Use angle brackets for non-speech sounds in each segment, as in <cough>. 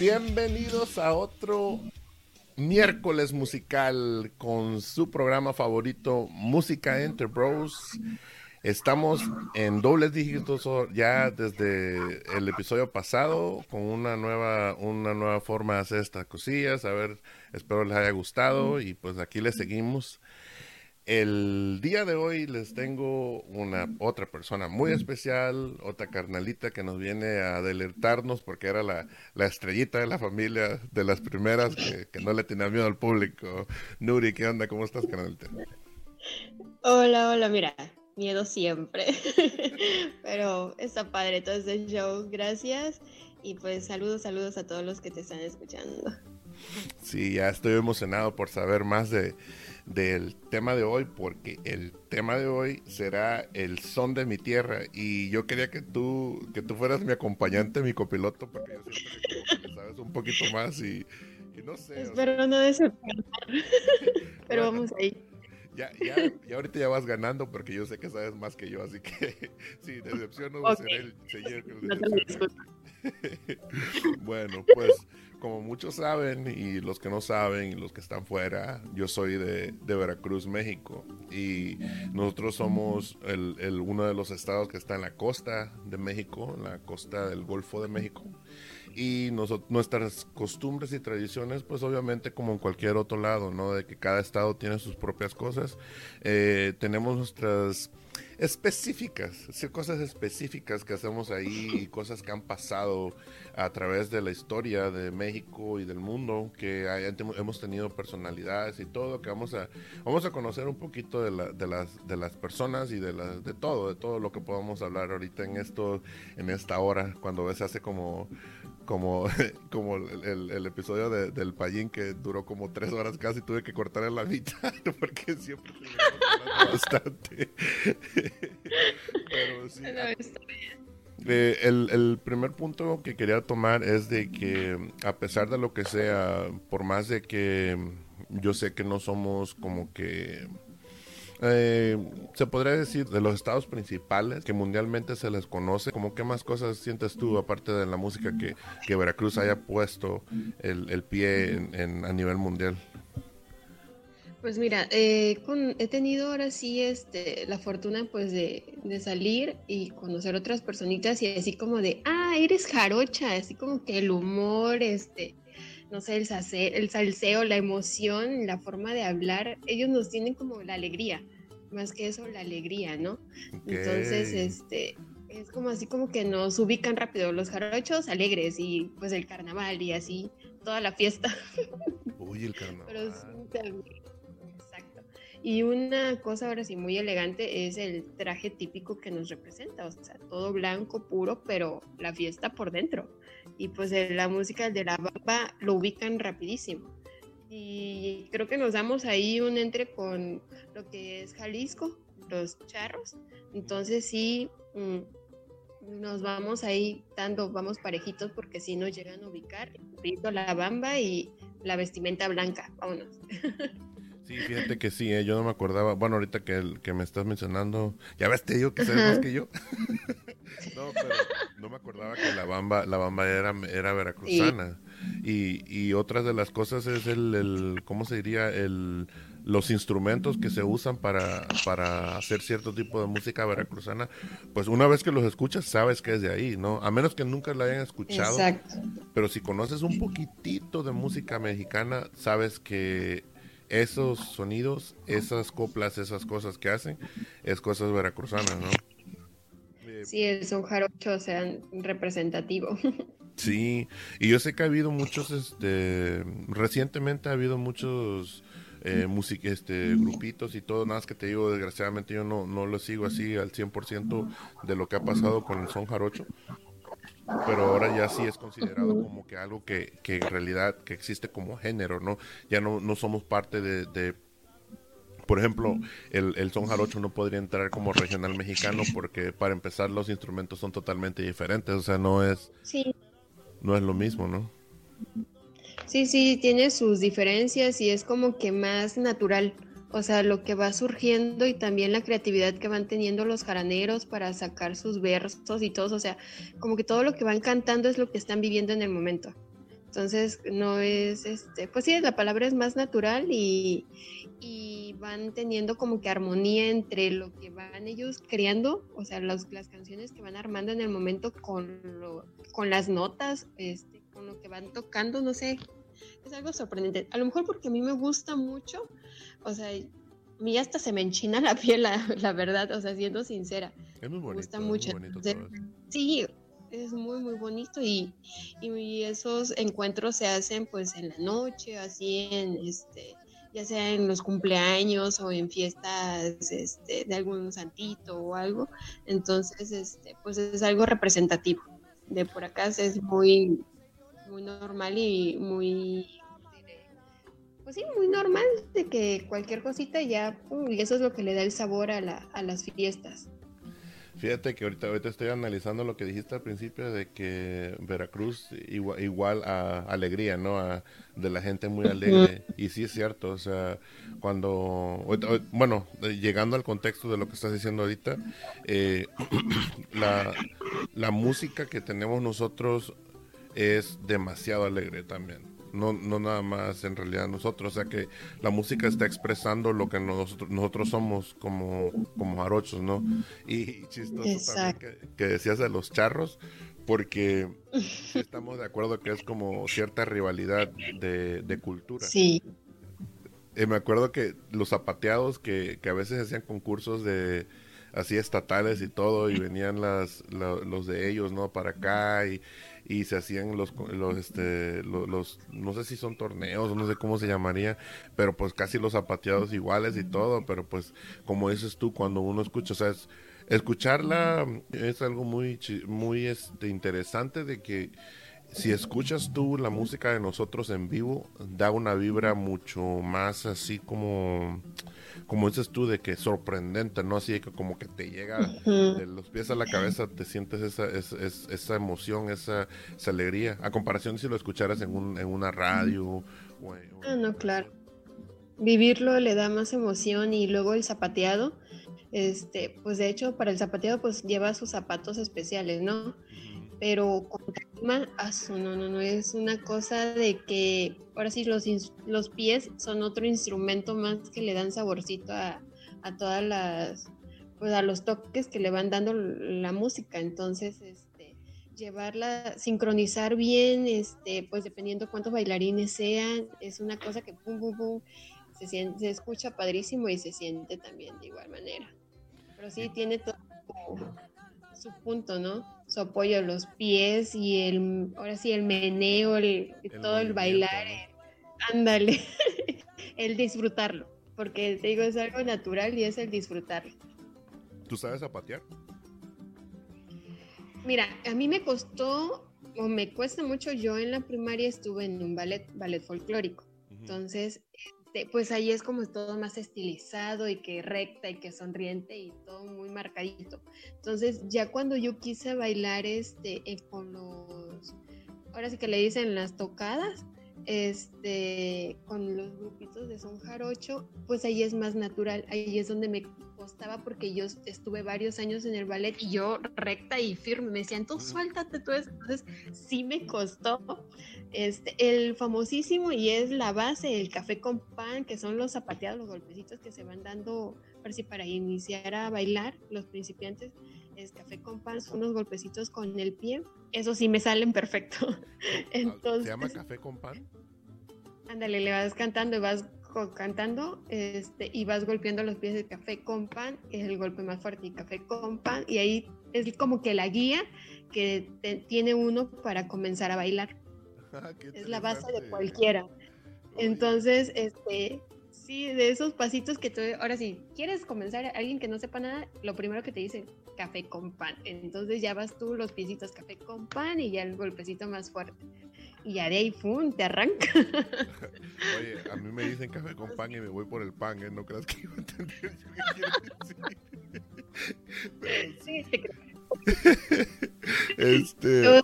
Bienvenidos a otro miércoles musical con su programa favorito, Música Entre Bros. Estamos en dobles dígitos ya desde el episodio pasado con una nueva, una nueva forma de hacer estas cosillas. A ver, espero les haya gustado y pues aquí les seguimos. El día de hoy les tengo una otra persona muy especial, otra carnalita que nos viene a alertarnos porque era la, estrellita de la familia, de las primeras que, no le tenía miedo al público. Nuri, ¿qué onda? ¿Cómo estás, carnalita? Hola, hola, mira, miedo siempre. <laughs> Pero está padre todo este show, gracias. Y pues saludos, saludos a todos los que te están escuchando. Sí, ya estoy emocionado por saber más de del tema de hoy porque el tema de hoy será el son de mi tierra y yo quería que tú que tú fueras mi acompañante, mi copiloto porque yo siempre que sabes un poquito más y, no sé. Espero no decepcionar, <laughs> pero vamos ahí. Ya, ya, ya ahorita ya vas ganando porque yo sé que sabes más que yo, así que <laughs> sí, decepciono okay. será el señor que <laughs> bueno, pues como muchos saben y los que no saben y los que están fuera, yo soy de, Veracruz, México. Y nosotros somos el, uno de los estados que está en la costa de México, en la costa del Golfo de México y nuestras costumbres y tradiciones, pues obviamente como en cualquier otro lado, ¿no? De que cada estado tiene sus propias cosas. Eh, tenemos nuestras específicas, cosas específicas que hacemos ahí <laughs> cosas que han pasado a través de la historia de México y del mundo, que hemos tenido personalidades y todo, que vamos a, vamos a conocer un poquito de, la, de, las, de las personas y de, la, de todo, de todo lo que podamos hablar ahorita en esto, en esta hora, cuando se hace como como, <laughs> como el, episodio del Payín que duró como tres horas casi, tuve que cortar en la mitad <laughs> porque siempre bastante. Pero sí. Eh, el, el, primer punto que quería tomar es de que a pesar de lo que sea, por más de que yo sé que no somos como que eh, se podría decir de los estados principales que mundialmente se les conoce, como qué más cosas sientes tú aparte de la música que, que Veracruz haya puesto el, el pie en, a nivel mundial? Pues mira, eh, he tenido ahora sí este, la fortuna pues de, de, salir y conocer otras personitas y así como de, ah, eres jarocha, así como que el humor, este, no sé, el, el salseo, la emoción, la forma de hablar, ellos nos tienen como la alegría, más que eso, la alegría, ¿no? Entonces, este, es como así como que nos ubican rápido los jarochos alegres y pues el carnaval y así, toda la fiesta. <laughs> Uy, el carnaval. exacto. Y una cosa ahora sí muy elegante es el traje típico que nos representa, o sea, todo blanco, puro, pero la fiesta por dentro y pues la música de la bamba lo ubican rapidísimo. Y creo que nos damos ahí un entre con lo que es Jalisco, los charros. Entonces sí, mm, nos vamos ahí dando, vamos parejitos porque si nos llegan a ubicar, la bamba y la vestimenta blanca. Vámonos. <laughs> Sí, fíjate que sí, eh, yo no me acordaba. Bueno, ahorita que, el, que me estás mencionando, ya ves, te digo que sabes más que yo. <laughs> no, pero no me acordaba que la bamba, la bamba era, era veracruzana. Y, y otras de las cosas es el, el ¿cómo se diría? El, los instrumentos que se usan para, para hacer cierto tipo de música veracruzana, pues una vez que los escuchas sabes que es de ahí, ¿no? A menos que nunca la hayan escuchado. Exacto. Pero si conoces un poquitito de música mexicana, sabes que esos sonidos, esas coplas, esas cosas que hacen, es cosas veracruzanas, ¿no? Sí, es un jarocho, o sea, representativo. <laughs> Sí, y yo sé que ha habido muchos, este, recientemente ha habido muchos eh, este, grupitos y todo, nada más que te digo, desgraciadamente yo no, no lo sigo así al 100% de lo que ha pasado con el son jarocho, pero ahora ya sí es considerado como que algo que, que en realidad que existe como género, ¿no? Ya no, no somos parte de, por ejemplo, el, el, son jarocho no podría entrar como regional mexicano porque para empezar los instrumentos son totalmente diferentes, o sea, no es, no es lo mismo, ¿no? Sí, sí, tiene sus diferencias y es como que más natural. O sea, lo que va surgiendo y también la creatividad que van teniendo los jaraneros para sacar sus versos y todo. O sea, como que todo lo que van cantando es lo que están viviendo en el momento. Entonces, no es, este, pues sí, la palabra es más natural y, y van teniendo como que armonía entre lo que van ellos creando, o sea, las canciones que van armando en el momento con, con las notas, este, con lo que van tocando, no sé, es algo sorprendente. A lo mejor porque a mí me gusta mucho, o sea, a mí hasta se me enchina la piel, la, verdad, o sea, siendo sincera. Es muy bonito. Me gusta mucho. sí, es muy, muy bonito y, y, esos encuentros se hacen pues en la noche, así en este ya sea en los cumpleaños o en fiestas este, de algún santito o algo. Entonces, este, pues es algo representativo. De por acá es muy, muy normal y muy, pues sí, muy normal de que cualquier cosita ya, y eso es lo que le da el sabor a, la, a las fiestas. Fíjate que ahorita, ahorita estoy analizando lo que dijiste al principio de que Veracruz igual, a alegría, ¿no? A, de la gente muy alegre. Y sí es cierto, o sea, cuando, bueno, llegando al contexto de lo que estás diciendo ahorita, eh, <clears throat> la, la música que tenemos nosotros es demasiado alegre también. No, no nada más en realidad nosotros, o sea que la música está expresando lo que nosotros, nosotros somos como, como jarochos, ¿no? Y, chistoso también que, decías de los charros, porque <laughs> estamos de acuerdo que es como cierta rivalidad de, cultura. Sí. Eh, me acuerdo que los zapateados que, que a veces hacían concursos de así estatales y todo y venían las, los de ellos no para acá y, y se hacían los, los, este, los, no sé si son torneos, no sé cómo se llamaría, pero pues casi los zapateados iguales y todo, pero pues como dices tú, cuando uno escucha, o sea, escucharla es algo muy, muy este, interesante de que si escuchas tú la música de nosotros en vivo, da una vibra mucho más así como como dices tú, de que sorprendente, ¿no? Así que como que te llega de los pies a la cabeza, te sientes esa, esa, emoción, esa, alegría, a comparación si lo escucharas en, un, en una radio. ah, no, claro. Vivirlo le da más emoción y luego el zapateado, este, pues de hecho para el zapateado pues lleva sus zapatos especiales, ¿no? Pero con ah, no, no, no, es una cosa de que ahora sí los, los pies son otro instrumento más que le dan saborcito a, a todas las, pues a los toques que le van dando la música, entonces, este, llevarla, sincronizar bien, este, pues dependiendo cuántos bailarines sean, es una cosa que pum, pum, pum, se, se escucha padrísimo y se siente también de igual manera. Pero sí tiene todo su punto, ¿no? Su apoyo, los pies y el, ahora sí, el meneo, el, todo el bailar, ándale, <laughs> el disfrutarlo, porque te digo, es algo natural y es el disfrutarlo. ¿Tú sabes zapatear? Mira, a mí me costó o me cuesta mucho, yo en la primaria estuve en un ballet, ballet folclórico, entonces este, pues ahí es como todo más estilizado y que recta y que sonriente y todo muy marcadito. Entonces ya cuando yo quise bailar este, eh, con los, ahora sí que le dicen las tocadas, este, con los grupitos de son jarocho, pues ahí es más natural, ahí es donde me costaba porque yo estuve varios años en el ballet y yo recta y firme, me decían, tú suéltate tú eso, entonces sí me costó. Este, el famosísimo y es la base, el café con pan, que son los zapateados, los golpecitos que se van dando, para iniciar a bailar, los principiantes, es café con pan, son unos golpecitos con el pie, eso sí me salen perfecto. <laughs> Entonces, ¿Se llama café con pan? Ándale, le vas cantando y vas cantando este, y vas golpeando los pies del café con pan, es el golpe más fuerte, y café con pan, y ahí es como que la guía que tiene uno para comenzar a bailar. <laughs> Ah, es la base de cualquiera. Entonces, este, sí, de esos pasitos que tú, ahora sí, quieres comenzar, alguien que no sepa nada, lo primero que te dice, café con pan. Entonces ya vas tú los piecitos café con pan y ya el golpecito más fuerte y ya de ahí, ¡pum!, te arranca. <laughs> Oye, a mí me dicen café con pan y me voy por el pan, ¿eh? No creas que yo entendí qué quiero decir. Sí, te creo. <laughs> este...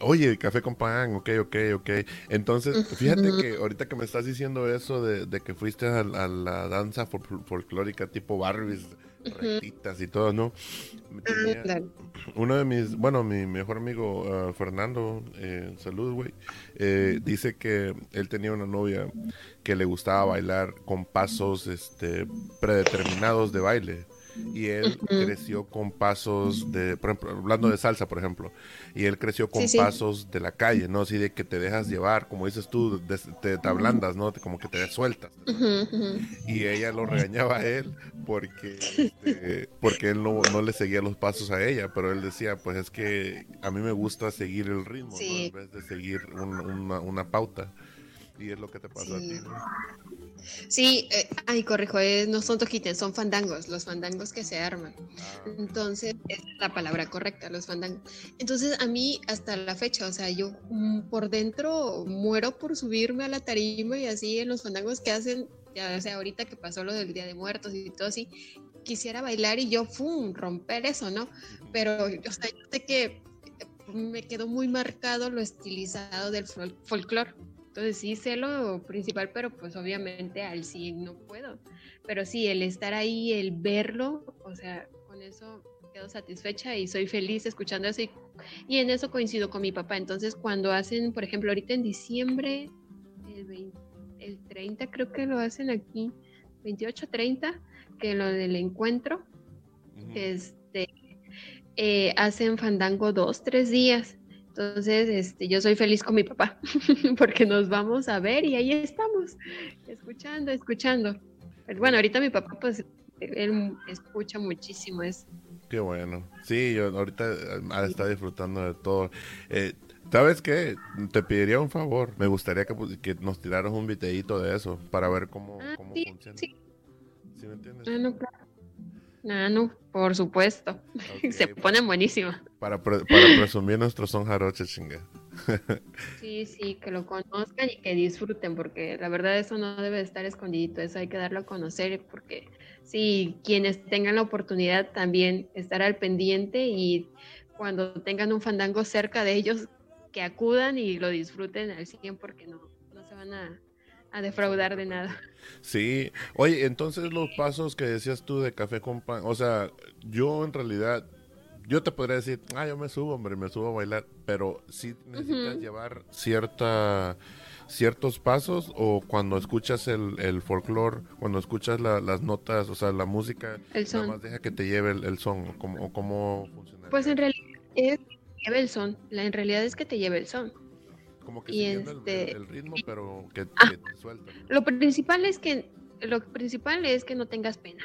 Oye, café con pan, ok, ok, ok. Entonces, fíjate que ahorita que me estás diciendo eso de, de que fuiste a, la danza folclórica tipo Barbies, rectitas y todo, ¿no? uno de mis, bueno, mi mejor amigo ah, Fernando, eh, salud, güey, eh, dice que él tenía una novia que le gustaba bailar con pasos este, predeterminados de baile y él creció con pasos de, por ejemplo, hablando de salsa, por ejemplo, y él creció con pasos de la calle, ¿no? Así de que te dejas llevar, como dices tú, te, te, ablandas, ¿no? Como que te sueltas. Y ella lo regañaba a él porque, este, porque él no, no, le seguía los pasos a ella, pero él decía, pues es que a mí me gusta seguir el ritmo, ¿no? En vez de seguir una, una pauta. Y es lo que te pasa a ti, ¿no? Sí, eh, ay, corrijo, no son toquites, son fandangos, los fandangos que se arman. Ah. Entonces, es la palabra correcta, los fandangos. Entonces, a mí, hasta la fecha, o sea, yo mm, por dentro muero por subirme a la tarima y así en los fandangos que hacen, ya sea, ahorita que pasó lo del Día de Muertos y todo así, quisiera bailar y yo, ¡fum!, romper eso, ¿no? Pero, o sea, yo sé que eh, me quedó muy marcado lo estilizado del folclore entonces sí sé lo principal, pero pues obviamente al sí no puedo. Pero sí, el estar ahí, el verlo, o sea, con eso quedo satisfecha y soy feliz escuchando eso. Y, en eso coincido con mi papá. Entonces cuando hacen, por ejemplo, ahorita en diciembre, el, el 30 creo que lo hacen aquí, 28, 30, que lo del encuentro, este, eh, hacen fandango dos, tres días. Entonces, este, yo soy feliz con mi papá, <laughs> porque nos vamos a ver y ahí estamos, escuchando, escuchando. Bueno, ahorita mi papá, pues, él escucha muchísimo eso. Qué bueno. Sí, yo ahorita eh, está disfrutando de todo. Eh, ¿Sabes qué? Te pediría un favor. Me gustaría que, que nos tiraras un videito de eso para ver cómo, ah, cómo funciona. Sí. ¿Sí me entiendes? Ah, no, claro. Ah, no, por supuesto. <laughs> Se pone buenísima. Para, para presumir nuestro son jaroche, chinga. <laughs> sí, sí, que lo conozcan y que disfruten, porque la verdad eso no debe estar escondidito, eso hay que darlo a conocer, porque sí, quienes tengan la oportunidad también estar al pendiente y cuando tengan un fandango cerca de ellos, que acudan y lo disfruten al 100 porque no, no se van a, a defraudar de nada. Sí, oye, entonces los pasos que decías tú de café con pan, o sea, yo en realidad, yo te podría decir, ah, yo me subo, hombre, me subo a bailar, pero sí necesitas llevar cierta ciertos pasos o cuando escuchas el, el folclore, cuando escuchas las notas, o sea, la música, el son. nada más deja que te lleve el, son, o cómo, cómo funciona. Pues en realidad es que te lleve el son, la, en realidad es que te lleve el son. Como que y este, el, ritmo, pero que, ah, te suelta. Lo principal es que lo principal es que no tengas pena.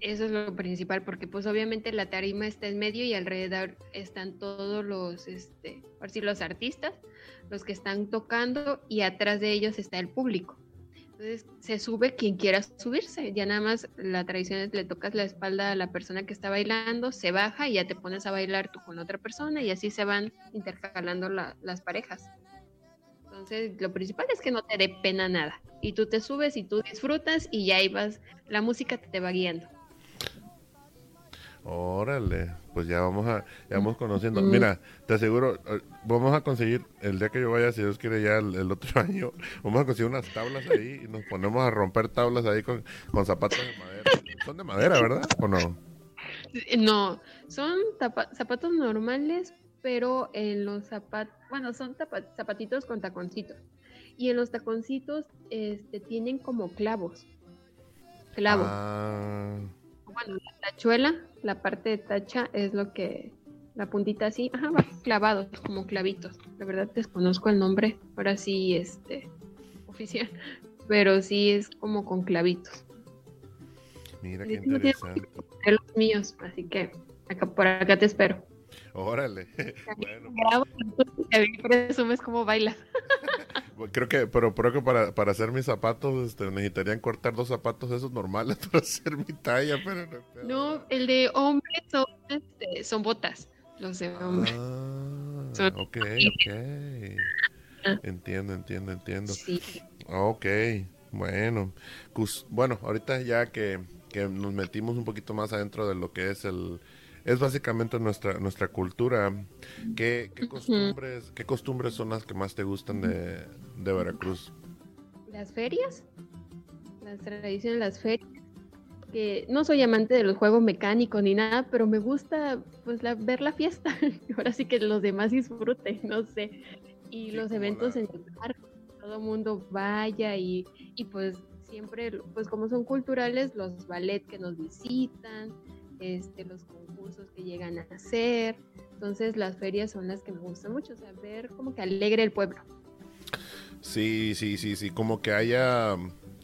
Eso es lo principal, porque pues obviamente la tarima está en medio y alrededor están todos los, este, por si los artistas, los que están tocando y atrás de ellos está el público. Entonces se sube quien quiera subirse. Ya nada más la tradición es le tocas la espalda a la persona que está bailando, se baja y ya te pones a bailar tú con otra persona y así se van intercalando las parejas. Entonces, lo principal es que no te dé pena nada. Y tú te subes y tú disfrutas y ya ibas, la música te va guiando. Órale, pues ya vamos a, ya vamos conociendo. Mira, te aseguro, eh, vamos a conseguir, el día que yo vaya, si Dios quiere ya el, otro <laughs> año, vamos a conseguir unas tablas ahí y nos ponemos a romper tablas ahí con, con zapatos de madera. Son de madera, ¿verdad? ¿O no? No, son zapatos normales, pero en los zapatos, bueno, son zapatitos con taconcitos. Y en los taconcitos este, tienen como clavos. Clavos. Ah. Bueno, la tachuela, la parte de tacha es lo que, la puntita así, ajá, va clavados, como clavitos. La verdad desconozco el nombre, ahora sí, este, oficial, <laughs> pero sí es como con clavitos. Mira qué interesante. los míos, así que acá, por acá te espero. Órale. <laughs> bueno. presumes cómo baila. <laughs> creo que, pero creo que para, para hacer mis zapatos este, necesitarían cortar dos zapatos esos normales <laughs> para hacer mi talla, pero no. No, el de hombre son, este, son botas, los de hombre. Ah, ok, ok. Ah. Entiendo, entiendo, entiendo. Sí. Ok, bueno. Pues, bueno, ahorita ya que, que nos metimos un poquito más adentro de lo que es el, es básicamente nuestra nuestra cultura. ¿Qué, costumbres, ¿Qué costumbres son las que más te gustan de, Veracruz? Las ferias, las tradiciones de las ferias. Que no soy amante de los juegos mecánicos ni nada, pero me gusta pues ver la fiesta. <laughs> Ahora sí que los demás disfruten, no sé. Y los eventos en el parque, todo el mundo vaya y, y pues siempre, pues como son culturales, los ballet que nos visitan, este, los concursos que llegan a hacer. Entonces las ferias son las que me gustan mucho, o sea, ver como que alegre el pueblo. Sí, sí, sí, sí, como que haya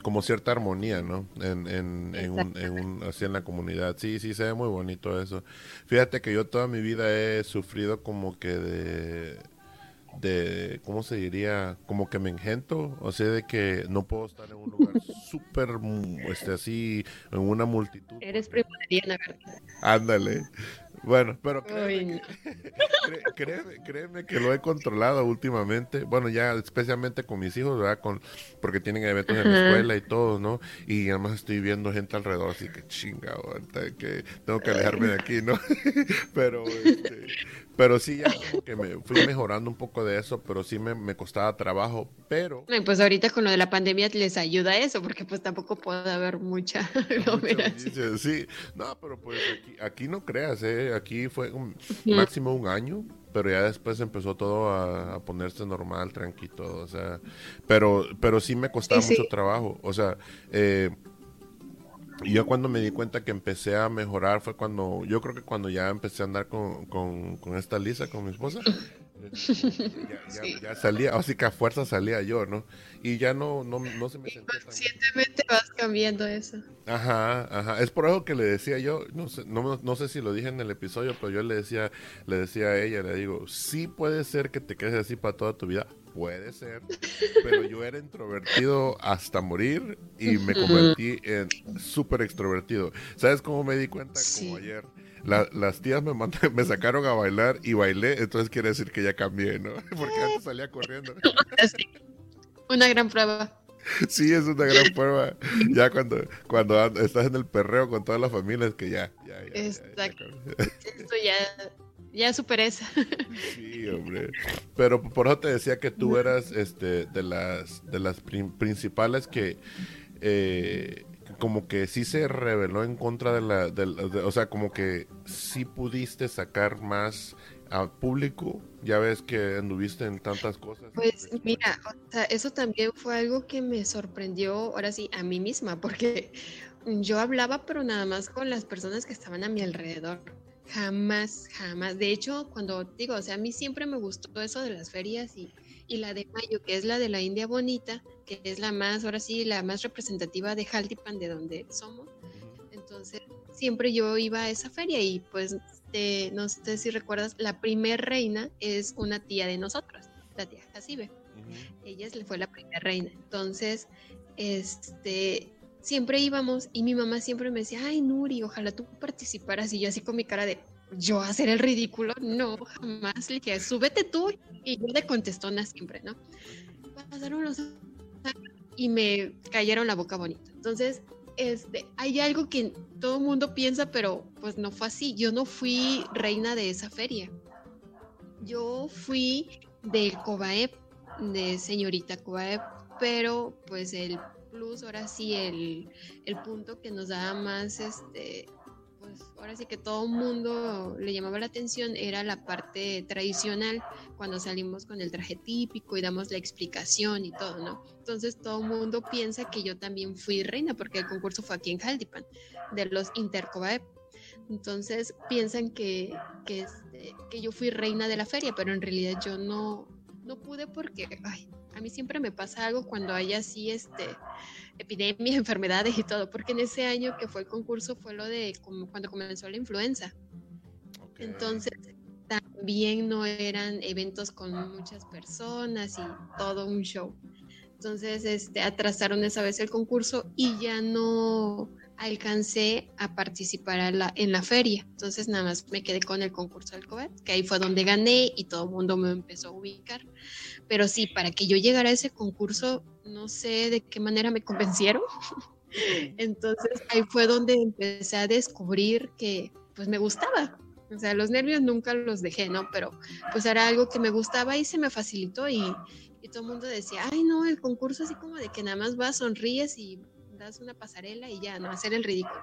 como cierta armonía, ¿no? En, en, en, un, en un, así en la comunidad. Sí, sí, se ve muy bonito eso. Fíjate que yo toda mi vida he sufrido como que de de, ¿cómo se diría? Como que me engento, o sea, de que no puedo estar en un lugar <laughs> súper, este, así, en una multitud. Eres primordial, ¿verdad? Ándale. Bueno, pero <laughs> créeme, créeme, que lo he controlado últimamente. Bueno, ya especialmente con mis hijos, ¿verdad? Con, porque tienen eventos en la escuela y todo, ¿no? Y además estoy viendo gente alrededor, así que chinga, que tengo que alejarme de aquí, ¿no? <laughs> pero, este, pero sí, ya como que me fui mejorando un poco de eso, pero sí me, me costaba trabajo, pero... Pues ahorita con lo de la pandemia les ayuda eso, porque pues tampoco puede haber mucha <laughs> Sí, no, pero pues aquí, aquí no creas, ¿eh? Aquí fue un, máximo un año, pero ya después empezó todo a, ponerse normal, tranquilo, o sea, pero, pero sí me costaba mucho trabajo, o sea, eh, y yo cuando me di cuenta que empecé a mejorar fue cuando, yo creo que cuando ya empecé a andar con, con, esta Lisa, con mi esposa, <laughs> ya, salía, así que a fuerza salía yo, ¿no? Y ya no, no, no se me sentía Conscientemente vas cambiando eso. Ajá, ajá. Es por eso que le decía yo, no sé, no, no sé si lo dije en el episodio, pero yo le decía, le decía a ella, le digo, sí puede ser que te quedes así para toda tu vida, Puede ser, pero yo era introvertido hasta morir y me convertí en súper extrovertido. ¿Sabes cómo me di cuenta? Como ayer. las tías me, me sacaron a bailar y bailé, entonces quiere decir que ya cambié, ¿no? <laughs> Porque antes salía corriendo. <laughs> Una gran prueba. Sí, es una gran prueba. Ya cuando, cuando estás en el perreo con toda la familia, es que ya, ya, ya. Exacto. Esto ya ya superé esa. Sí, hombre. Pero por eso te decía que tú eras este de las de las principales que eh, como que sí se reveló en contra de la, o sea, como que sí pudiste sacar más al público. Ya ves que anduviste en tantas cosas. Pues mira, o sea, eso también fue algo que me sorprendió, ahora sí, a mí misma, porque yo hablaba, pero nada más con las personas que estaban a mi alrededor. Jamás, jamás. De hecho, cuando digo, o sea, a mí siempre me gustó eso de las ferias y, y la de Mayo, que es la de la India Bonita, que es la más, ahora sí, la más representativa de Jaltipan, de donde somos. Entonces, siempre yo iba a esa feria y pues, no sé si recuerdas, la primer reina es una tía de nosotros, la tía Jacibe. Ella fue la primera reina. Entonces, este, siempre íbamos y mi mamá siempre me decía, ay Nuri, ojalá tú participaras y yo así con mi cara de, yo hacer el ridículo, no, jamás. Le dije, súbete tú y yo de contestona siempre, ¿no? Pasaron los años y me cayeron la boca bonita. Entonces, este, hay algo que todo el mundo piensa, pero pues no fue así. Yo no fui reina de esa feria. Yo fui del COBAEP, de señorita COBAEP, pero pues el plus, ahora sí, el, el punto que nos daba más este, pues ahora sí que todo el mundo le llamaba la atención era la parte tradicional, cuando salimos con el traje típico y damos la explicación y todo, ¿no? Entonces todo el mundo piensa que yo también fui reina, porque el concurso fue aquí en Jaldipan, de los Intercobaep. Entonces piensan que, que, este, que yo fui reina de la feria, pero en realidad yo no, no pude porque, ay, a mí siempre me pasa algo cuando hay así, este, epidemias, <laughs> enfermedades y todo, porque en ese año que fue el concurso fue lo de como cuando comenzó la influenza. Entonces, también no eran eventos con muchas personas y todo un show. Entonces, este, atrasaron esa vez el concurso y ya no alcancé a participar en la feria. Entonces, nada más me quedé con el concurso del COVID, que ahí fue donde gané y todo el mundo me empezó a ubicar. Pero sí, para que yo llegara a ese concurso, no sé de qué manera me convencieron. <laughs> Entonces ahí fue donde empecé a descubrir que pues me gustaba. O sea, los nervios nunca los dejé, ¿no? Pero pues era algo que me gustaba y se me facilitó y, y todo el mundo decía, ay no, el concurso así como de que nada más vas, sonríes y das una pasarela y ya, no hacer el ridículo.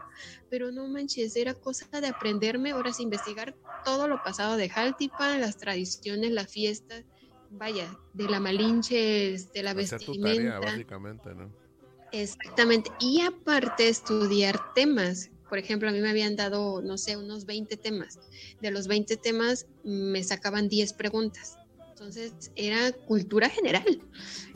Pero no manches, era cosa de aprenderme, ahora sí, investigar todo lo pasado de Jaltipan, las tradiciones, las fiestas, vaya, de la malinche, de este, la vestimenta. básicamente, ¿no? Exactamente. Y aparte estudiar temas. Por ejemplo, a mí me habían dado, no sé, unos 20 temas. De los 20 temas me sacaban 10 preguntas. Entonces era cultura general.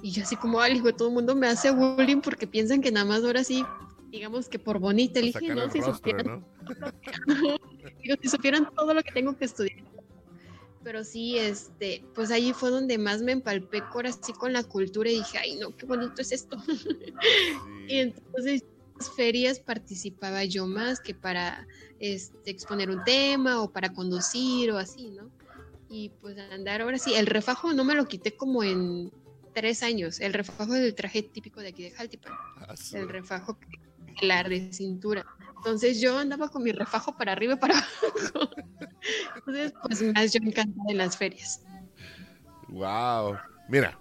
Y yo así como, algo, todo el mundo me hace bullying porque piensan que nada más ahora sí, digamos que por bonita elige, ¿no? Si, supieran, <laughs> si supieran todo lo que tengo que estudiar pero sí, este, pues ahí fue donde más me empalpé ahora sí con la cultura y dije, ay no, qué bonito es esto. <laughs> y entonces las ferias participaba yo más que para este, exponer un tema o para conducir o así, ¿no? Y pues andar ahora sí, el refajo no me lo quité como en tres años, el refajo del traje típico de aquí de Jaltipan, ah, el refajo la de cintura. Entonces yo andaba con mi refajo para arriba y para abajo. <laughs> Entonces, pues más yo me encanta de las ferias. Wow. Mira,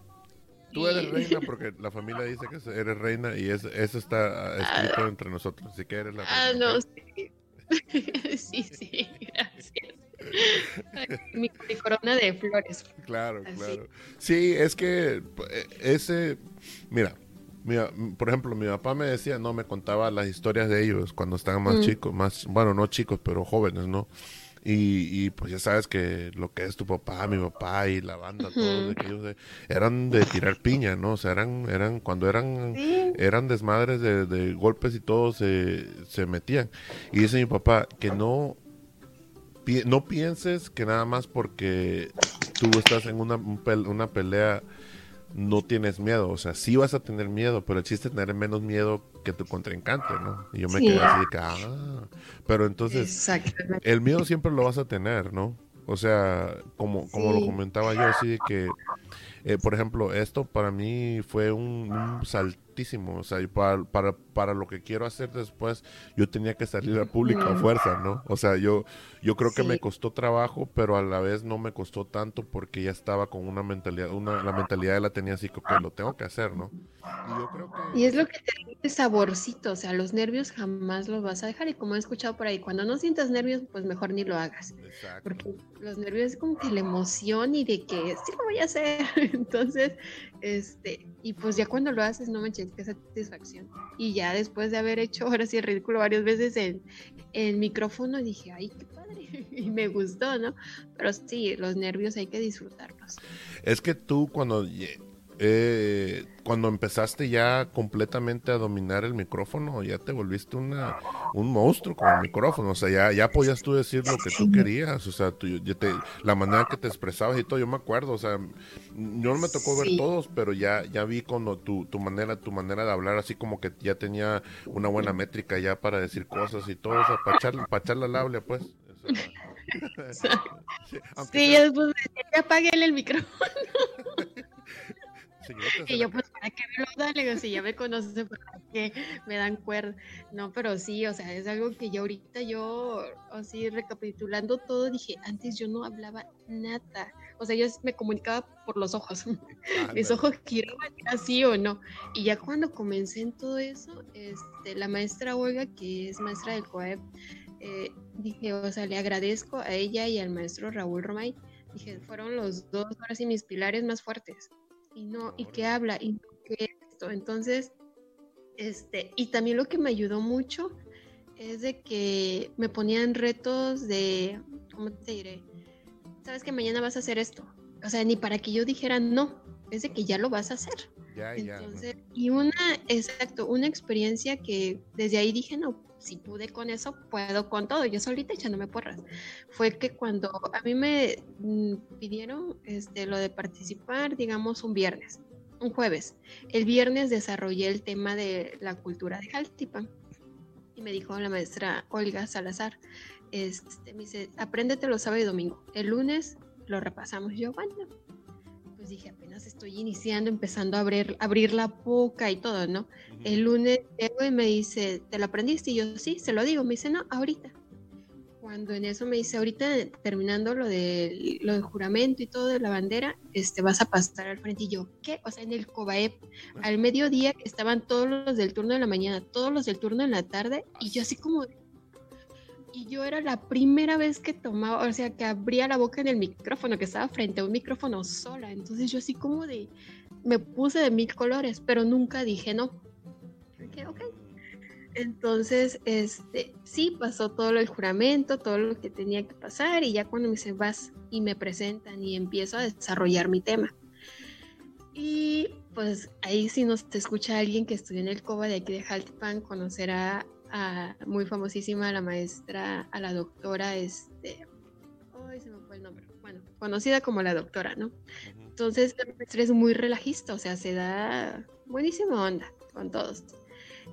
tú eres reina <laughs> porque la familia dice que eres reina y eso, está escrito ah. entre nosotros. Así que eres la ah, reina. Ah, no, sí. <laughs> sí, sí, gracias. Mi, corona de flores. Claro, claro. Sí, es que eh, ese, mira, por ejemplo, mi papá me decía, no, me contaba las historias de ellos cuando estaban más mm. chicos, más, bueno, no chicos, pero jóvenes, ¿no? Y, pues ya sabes que lo que es tu papá, mi papá y la banda, todos ellos eran de tirar piña, ¿no? O sea, eran, eran cuando eran, eran desmadres de, golpes y todo se, se metían. Y dice mi papá que no, no pienses que nada más porque tú estás en una, una pelea no tienes miedo. O sea, sí vas a tener miedo, pero el chiste es tener menos miedo que tu contrincante, ¿no? Y yo me quedé así de que, ah, pero entonces, el miedo siempre lo vas a tener, ¿no? O sea, como, como lo comentaba yo, así de que, eh, por ejemplo, esto para mí fue un, un saltísimo. O sea, para, para, para, lo que quiero hacer después, yo tenía que salir al público a fuerza, ¿no? O sea, yo, yo creo que me costó trabajo, pero a la vez no me costó tanto porque ya estaba con una mentalidad, una, la mentalidad la tenía así que lo tengo que hacer, ¿no? Y, yo creo que... y es lo que te da saborcito, o sea, los nervios jamás los vas a dejar y como he escuchado por ahí, cuando no sientas nervios, pues mejor ni lo hagas. Exacto. Porque los nervios es como que la emoción y de que sí lo voy a hacer. <laughs> Entonces, este, y pues ya cuando lo haces, no me qué satisfacción. Y ya después de haber hecho ahora sí el ridículo varias veces en el micrófono, dije, ay, qué <laughs> y me gustó, ¿no? Pero sí, los nervios hay que disfrutarlos. Es que tú cuando eh, cuando empezaste ya completamente a dominar el micrófono, ya te volviste una, un monstruo con el micrófono, o sea, ya, ya podías tú decir lo que tú querías, o sea, la manera que te expresabas y todo, yo me acuerdo, o sea, yo no me tocó ver todos, pero ya, ya vi cuando tu, tu manera, tu manera de hablar, así como que ya tenía una buena métrica ya para decir cosas y todo, o sea, para echar, para echar la labia, pues. <laughs> <laughs> sí, yo después me apagué el micrófono. <laughs> y yo, pues, ¿para qué me lo da? Le digo, si ya me conoces, ¿para que me dan cuerda. No, pero sí, o sea, es algo que yo ahorita yo, así recapitulando todo, dije, antes yo no hablaba nada. O sea, yo me comunicaba por los ojos. <laughs> Mis ojos giraban así o no. Y ya cuando comencé en todo eso, este, la maestra Olga, que es maestra del COEP, eh, dije, o sea, le agradezco a ella y al maestro Raúl Romay. Dije, fueron los dos, ahora sí, mis pilares más fuertes. Y no, y que habla, y que esto. Entonces, este, y también lo que me ayudó mucho es de que me ponían retos de, ¿cómo te diré? Sabes que mañana vas a hacer esto. O sea, ni para que yo dijera no, es de que ya lo vas a hacer. Entonces, y una, exacto, una experiencia que desde ahí dije, no, si pude con eso, puedo con todo, yo solita echándome porras. Fue que cuando a mí me mm, pidieron este, lo de participar, digamos, un viernes, un jueves. El viernes desarrollé el tema de la cultura de Jaltipan y me dijo la maestra Olga Salazar, este, me dice, apréndetelo sábado y domingo. El lunes lo repasamos. Yo, bueno, pues dije, apenas estoy iniciando, empezando a abrir, abrir la boca y todo, ¿no? El lunes llego y me dice, ¿te lo aprendiste? Y yo, sí, se lo digo. Me dice, no, ahorita cuando en eso me dice, ahorita terminando lo, de, lo del juramento y todo de la bandera, este, vas a pasar al frente. Y yo, ¿qué? O sea, en el COBAEP, al mediodía estaban todos los del turno de la mañana, todos los del turno en la tarde, y yo así como... Y yo era la primera vez que tomaba, o sea, que abría la boca en el micrófono, que estaba frente a un micrófono sola. Entonces yo así como de... Me puse de mil colores, pero nunca dije no. Dije, ok, entonces, este, sí, pasó todo el juramento, todo lo que tenía que pasar y ya cuando me dicen vas y me presentan y empiezo a desarrollar mi tema. Y pues ahí si nos te escucha alguien que estudió en el COBA de aquí de Jaltipan, conocerá a muy famosísima la maestra, a la doctora, este, ay, se me fue el nombre, bueno, conocida como la doctora, ¿no? Entonces la maestra es muy relajista, o sea, se da buenísima onda con todos.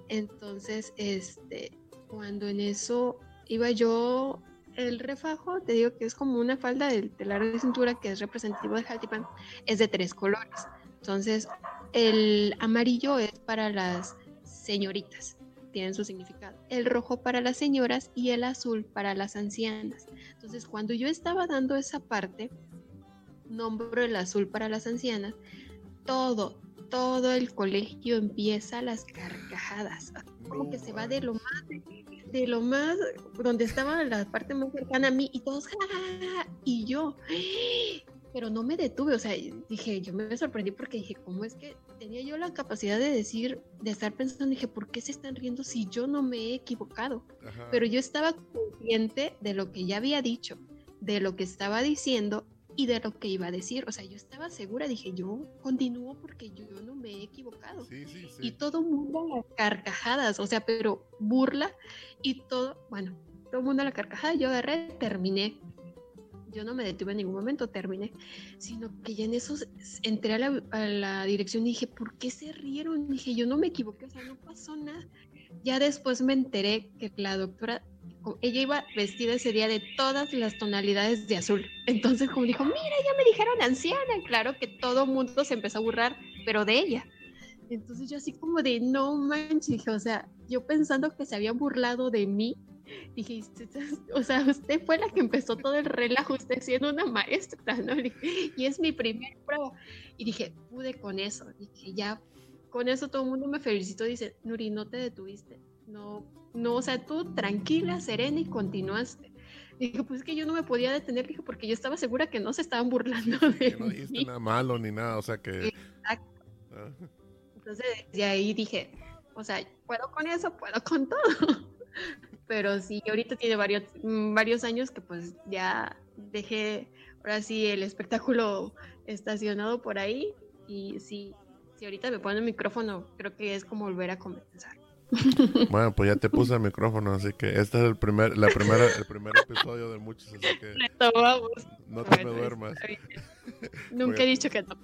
Entonces, este, cuando en eso iba yo, el refajo, te digo que es como una falda del telar de cintura que es representativo de Jaltipan, es de tres colores. Entonces, el amarillo es para las señoritas, tienen su significado. El rojo para las señoras y el azul para las ancianas. Entonces, cuando yo estaba dando esa parte, nombro el azul para las ancianas, todo, todo el colegio empieza las carcajadas. Como que se va de lo más, de, lo más, donde estaba la parte más cercana a mí y todos, y yo, pero no me detuve, o sea, dije, yo me sorprendí porque dije, ¿cómo es que tenía yo la capacidad de decir, de estar pensando, dije, ¿por qué se están riendo si yo no me he equivocado? Pero yo estaba consciente de lo que ya había dicho, de lo que estaba diciendo y de lo que iba a decir. O sea, yo estaba segura, dije, yo continúo porque yo no me he equivocado. Y todo mundo a las carcajadas, o sea, pero burla y todo, bueno, todo mundo a la carcajada, yo agarré, terminé. Yo no me detuve en ningún momento, terminé, sino que ya en eso entré a la, dirección y dije, ¿por qué se rieron? Dije, yo no me equivoqué, o sea, no pasó nada. Ya después me enteré que la doctora ella iba vestida ese día de todas las tonalidades de azul. Entonces, como dijo, mira, ya me dijeron anciana, claro que todo mundo se empezó a burlar, pero de ella. Entonces yo así como de, no manches, o sea, yo pensando que se habían burlado de mí, dije, <laughs> o sea, usted fue la que empezó todo el relajo, usted siendo una maestra, ¿no? Y es mi primer prueba. Y dije, pude con eso, dije, ya, con eso todo el mundo me felicitó, dice, Nuri, no te detuviste, no no, o sea, tú tranquila, serena y continuaste. Dije, pues es que yo no me podía detener, dije, porque yo estaba segura que no se estaban burlando <laughs> de que no dijiste nada malo ni nada, o sea que... Exacto. Ah. Entonces, de ahí dije, o sea, puedo con eso, puedo con todo. Pero sí, ahorita tiene varios, mm, varios años que pues ya dejé, ahora sí, el espectáculo estacionado por ahí. Y sí, si ahorita me ponen el micrófono, creo que es como volver a comenzar. <laughs> Bueno, pues ya te puse el micrófono, así que este es el primer, la primera, el primer episodio de muchos, así que no te me duermas. <laughs> Nunca he dicho que no.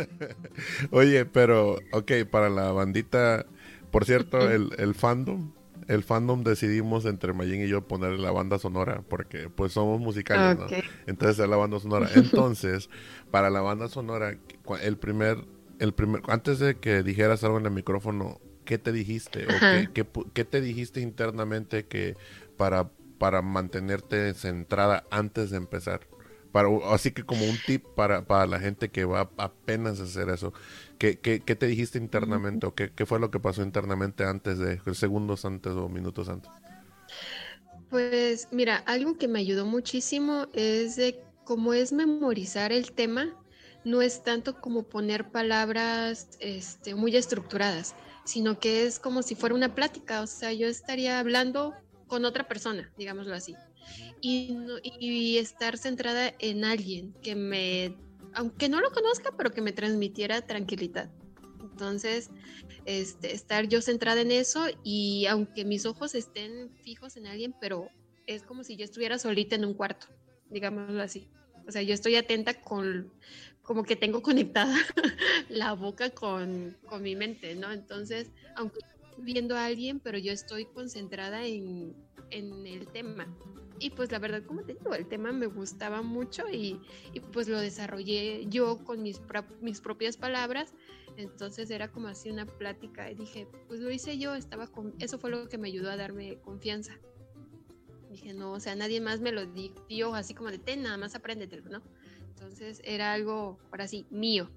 <laughs> Oye, pero, ok, para la bandita, por cierto, el, el fandom, el fandom decidimos entre Mayin y yo poner la banda sonora, porque pues somos musicales, ¿no? Entonces es la banda sonora. <laughs> Entonces, para la banda sonora, el primer, el primer, antes de que dijeras algo en el micrófono, qué te dijiste? ¿O qué, qué, te dijiste internamente que para, para mantenerte centrada antes de empezar? Para, así que como un tip para, para la gente que va apenas a hacer eso, ¿qué, qué, qué te dijiste internamente o qué, qué, fue lo que pasó internamente antes de, segundos antes o minutos antes? Pues mira, algo que me ayudó muchísimo es de cómo es memorizar el tema, no es tanto como poner palabras este, muy estructuradas, sino que es como si fuera una plática, o sea, yo estaría hablando con otra persona, digámoslo así, y, y estar centrada en alguien que me, aunque no lo conozca, pero que me transmitiera tranquilidad. Entonces, este, estar yo centrada en eso y aunque mis ojos estén fijos en alguien, pero es como si yo estuviera solita en un cuarto, digámoslo así. O sea, yo estoy atenta con, como que tengo conectada <laughs> la boca con, con mi mente, ¿no? Entonces, aunque viendo a alguien, pero yo estoy concentrada en, en el tema. Y pues la verdad, como te digo, el tema me gustaba mucho y, y pues lo desarrollé yo con mis, mis propias palabras. Entonces era como así una plática y dije, pues lo hice yo, estaba con, eso fue lo que me ayudó a darme confianza. Dije, no, o sea, nadie más me lo dio así como de, ten, nada más apréndetelo, ¿no? Entonces era algo, ahora sí, mío.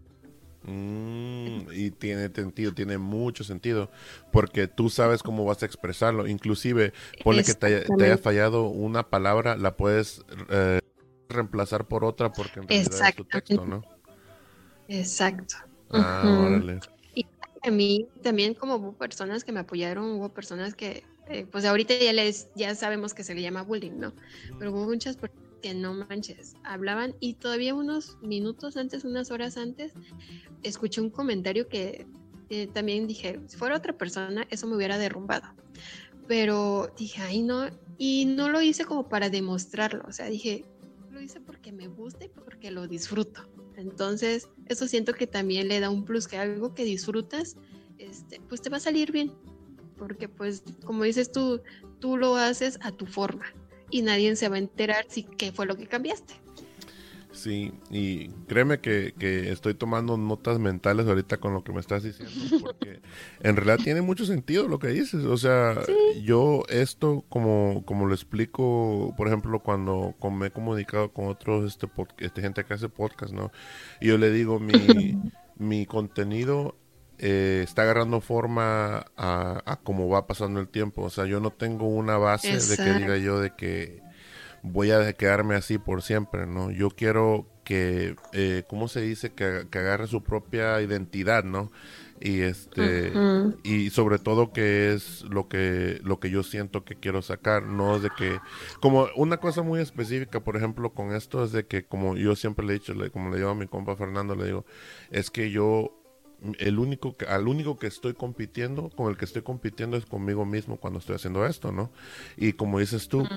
Mm, y tiene sentido, tiene mucho sentido, porque tú sabes cómo vas a expresarlo. Inclusive, ponle que te haya, fallado una palabra, la puedes eh, reemplazar por otra porque en realidad es tu texto, ¿no? Exacto. Ah, Y a mí también como hubo personas que me apoyaron, hubo personas que, eh, pues ahorita ya les, ya sabemos que se le llama bullying, ¿no? Pero hubo muchas personas que no manches, hablaban y todavía unos minutos antes, unas horas antes, escuché un comentario que también dije, si fuera otra persona, eso me hubiera derrumbado. Pero dije, ay no, y no lo hice como para demostrarlo, o sea, dije, lo hice porque me gusta y porque lo disfruto. Entonces, eso siento que también le da un plus, que algo que disfrutas, este, pues te va a salir bien, porque pues como dices tú, tú lo haces a tu forma y nadie se va a enterar si qué fue lo que cambiaste. Sí, y créeme que, estoy tomando notas mentales ahorita con lo que me estás diciendo, <laughs> porque en realidad tiene mucho sentido lo que dices. O sea, yo esto, como, como lo explico, por ejemplo, cuando, me he comunicado con otros este, este, gente que hace podcast, ¿no? Y yo le digo, mi, <laughs> mi contenido eh, está agarrando forma a, a cómo va pasando el tiempo. O sea, yo no tengo una base de que diga yo de que voy a quedarme así por siempre, ¿no? Yo quiero que, eh, ¿cómo se dice? Que, agarre su propia identidad, ¿no? Y este, y sobre todo que es lo que, lo que yo siento que quiero sacar, no es de que, como una cosa muy específica, por ejemplo, con esto es de que, como yo siempre le he dicho, como le digo a mi compa Fernando, le digo, es que yo el único que, al único que estoy compitiendo, con el que estoy compitiendo es conmigo mismo cuando estoy haciendo esto, ¿no? Y como dices tú,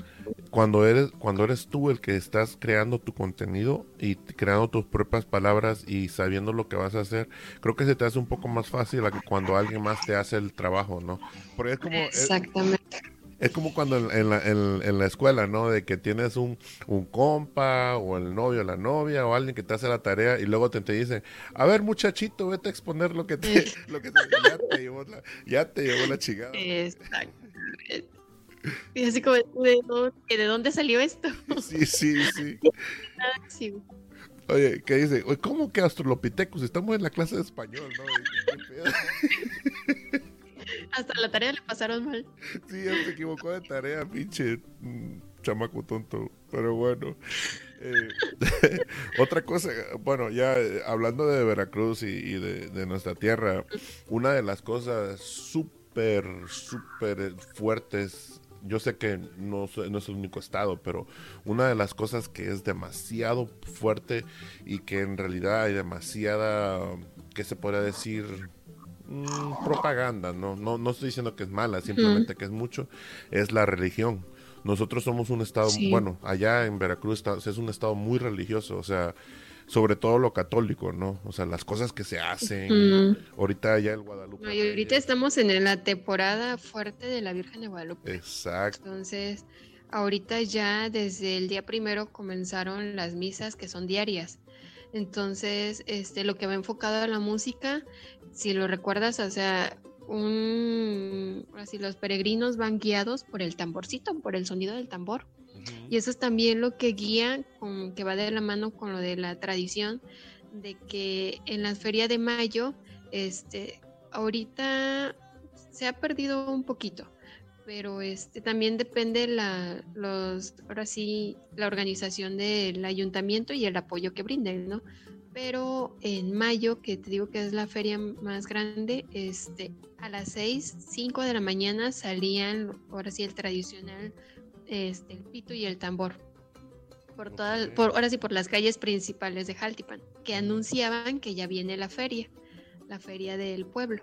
cuando eres, cuando eres tú el que estás creando tu contenido y creando tus propias palabras y sabiendo lo que vas a hacer, creo que se te hace un poco más fácil a que cuando alguien más te hace el trabajo, ¿no? Porque es como... Exactamente. Es como cuando en, la, en, la, escuela, ¿no? De que tienes un, un, compa o el novio o la novia o alguien que te hace la tarea y luego te, te dice, a ver muchachito, vete a exponer lo que te, <laughs> lo que te, ya, te llevó la, ya te llevó la chingada. Exacto. Y así como, ¿de dónde, ¿de dónde salió esto? Sí, sí, sí. sí. Oye, ¿qué dice? ¿Cómo que Astrolopithecus? Estamos en la clase de español, ¿no? <laughs> Hasta la tarea le pasaron mal. <laughs> Sí, él se equivocó de tarea, pinche mm, chamaco tonto. Pero bueno. Eh, <laughs> otra cosa, bueno, ya eh, hablando de Veracruz y, de, nuestra tierra, una de las cosas súper, súper fuertes, yo sé que no, no, es el único estado, pero una de las cosas que es demasiado fuerte y que en realidad hay demasiada, ¿qué se podría decir? Mm, propaganda, no, no, no estoy diciendo que es mala, simplemente que es mucho, es la religión. Nosotros somos un estado, bueno, allá en Veracruz es un estado muy religioso, o sea, sobre todo lo católico, ¿no? O sea, las cosas que se hacen. Ahorita ya el Guadalupe. y ahorita estamos en la temporada fuerte de la Virgen de Guadalupe. Exacto. Entonces, ahorita ya desde el día primero comenzaron las misas que son diarias. Entonces, este, lo que va enfocado a la música si lo recuerdas, o sea, un, así los peregrinos van guiados por el tamborcito, por el sonido del tambor. Y eso es también lo que guía, con, que va de la mano con lo de la tradición, de que en la feria de mayo, este, ahorita se ha perdido un poquito, pero este también depende la, los, ahora sí, la organización del ayuntamiento y el apoyo que brinden, ¿no? pero en mayo, que te digo que es la feria más grande, este, a las 6, 5 de la mañana salían, ahora sí, el tradicional, este, el pito y el tambor. Por todas, por, ahora sí, por las calles principales de Jaltipan, que anunciaban que ya viene la feria, la feria del pueblo.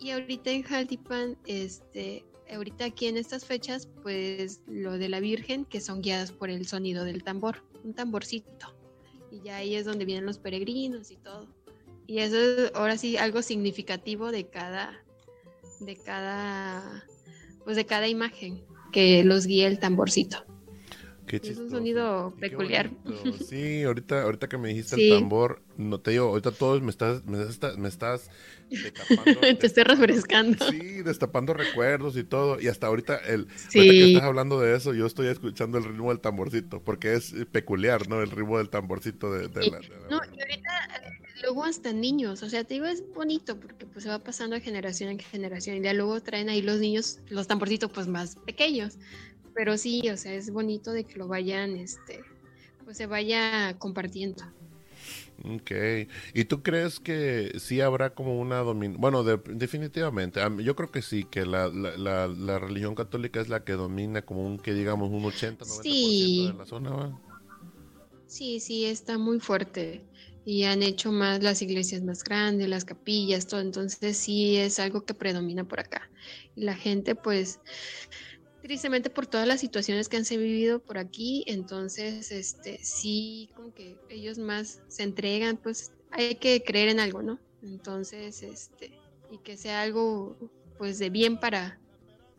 Y ahorita en Jaltipan, este, ahorita aquí en estas fechas, pues lo de la Virgen, que son guiadas por el sonido del tambor, un tamborcito y ya ahí es donde vienen los peregrinos y todo. Y eso es ahora sí algo significativo de cada, de cada, pues de cada imagen que los guía el tamborcito. Es un sonido peculiar. Sí, ahorita, ahorita que me dijiste el tambor, no te digo, ahorita todos me estás, me estás, me estás destapando. <laughs> te estoy refrescando. Sí, destapando recuerdos y todo. Y hasta ahorita, el, que estás hablando de eso, yo estoy escuchando el ritmo del tamborcito, porque es peculiar, ¿no? El ritmo del tamborcito de, la, No, y ahorita luego hasta niños, o sea, te digo, es bonito porque pues se va pasando de generación en generación y ya luego traen ahí los niños, los tamborcitos pues más pequeños. Pero sí, o sea, es bonito de que lo vayan, este, pues se vaya compartiendo. Ok. ¿Y tú crees que sí habrá como una dominación? Bueno, definitivamente. Yo creo que sí, que la, la, la, religión católica es la que domina como un, que digamos, un 80, 90% de la zona, Sí, sí, está muy fuerte. Y han hecho más las iglesias más grandes, las capillas, todo. Entonces sí es algo que predomina por acá. Y la gente, pues tristemente por todas las situaciones que han se vivido por aquí, entonces este sí como que ellos más se entregan, pues hay que creer en algo, ¿no? Entonces, este y que sea algo pues de bien para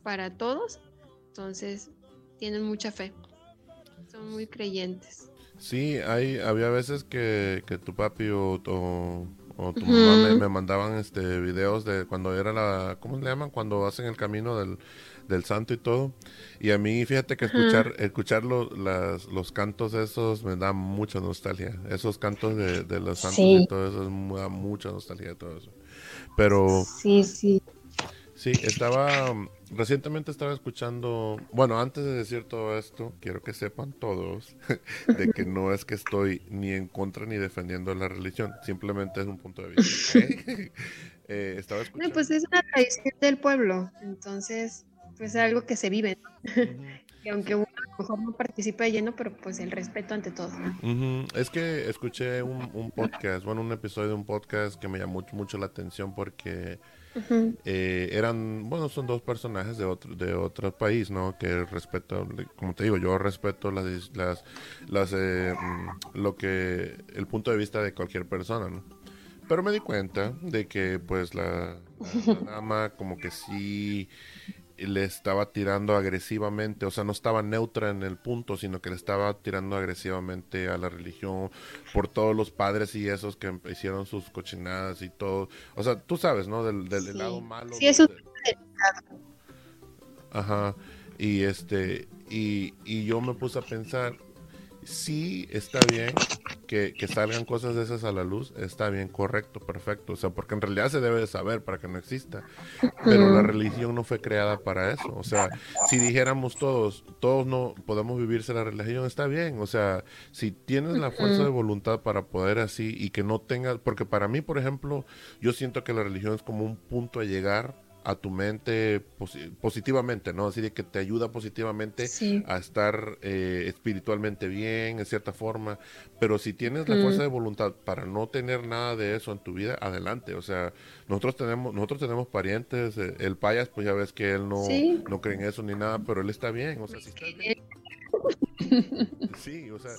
para todos. Entonces, tienen mucha fe. Son muy creyentes. Sí, hay había veces que, que tu papi o, o, tu mamá me, me, mandaban este videos de cuando era la ¿cómo le llaman? Cuando hacen el camino del del santo y todo. Y a mí, fíjate que escuchar, escuchar las, los cantos esos me da mucha nostalgia. Esos cantos de, de los santos y todo eso me da mucha nostalgia todo eso. Pero... Sí, sí. Sí, estaba, recientemente estaba escuchando, bueno, antes de decir todo esto, quiero que sepan todos <laughs> de que no es que estoy ni en contra ni defendiendo la religión, simplemente es un punto de vista. eh, <laughs> estaba escuchando. No, pues es una tradición del pueblo, entonces pues es algo que se vive. y <laughs> aunque uno a lo mejor no participa lleno, pero pues el respeto ante todo. Es que escuché un, podcast, bueno, un episodio de un podcast que me llamó mucho, la atención porque eh, eran, bueno, son dos personajes de otro, de otro país, ¿no? Que respeto, como te digo, yo respeto las, las, las eh, mm, lo que, el punto de vista de cualquier persona, ¿no? Pero me di cuenta de que pues la, la <laughs> dama como que sí le estaba tirando agresivamente, o sea, no estaba neutra en el punto, sino que le estaba tirando agresivamente a la religión por todos los padres y esos que hicieron sus cochinadas y todo. O sea, tú sabes, ¿no? Del, del lado malo. Sí, eso Ajá. Y este, y, y yo me puse a pensar, sí está bien que, salgan cosas de esas a la luz, está bien, correcto, perfecto. O sea, porque en realidad se debe de saber para que no exista. Pero la religión no fue creada para eso. O sea, si dijéramos todos, todos no podemos vivirse la religión, está bien. O sea, si tienes la fuerza de voluntad para poder así y que no tengas, porque para mí, por ejemplo, yo siento que la religión es como un punto a llegar a tu mente positivamente, ¿no? Así de que te ayuda positivamente a estar eh, espiritualmente bien, en cierta forma. Pero si tienes la fuerza de voluntad para no tener nada de eso en tu vida, adelante. O sea, nosotros tenemos, nosotros tenemos parientes, eh, el payas, pues ya ves que él no, no cree en eso ni nada, pero él está bien. O sea, si bien. <laughs> Sí, o sea,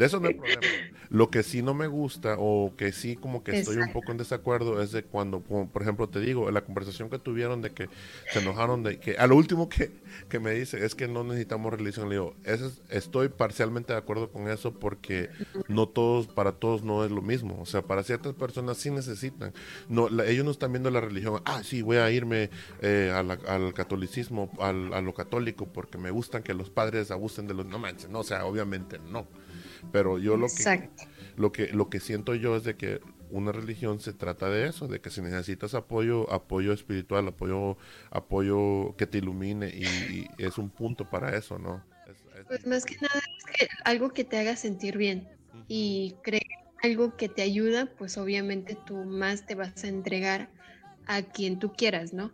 De eso no hay problema. Lo que sí no me gusta o que sí como que estoy un poco en desacuerdo es de cuando, por ejemplo, te digo, en la conversación que tuvieron de que se enojaron de que a lo último que, que me dice es que no necesitamos religión. Le digo, estoy parcialmente de acuerdo con eso porque no todos, para todos no es lo mismo. O sea, para ciertas personas sí necesitan. No, ellos no están viendo la religión, ah, sí, voy a irme eh, al catolicismo, al, a lo católico porque me gustan que los padres abusen de los... No manches, no, o sea, obviamente no. Pero yo lo que, lo que lo que siento yo es de que una religión se trata de eso, de que si necesitas apoyo, apoyo espiritual, apoyo, apoyo que te ilumine y, es un punto para eso, ¿no? Pues más que nada es algo que te haga sentir bien y creer algo que te ayuda, pues obviamente tú más te vas a entregar a quien tú quieras, ¿no?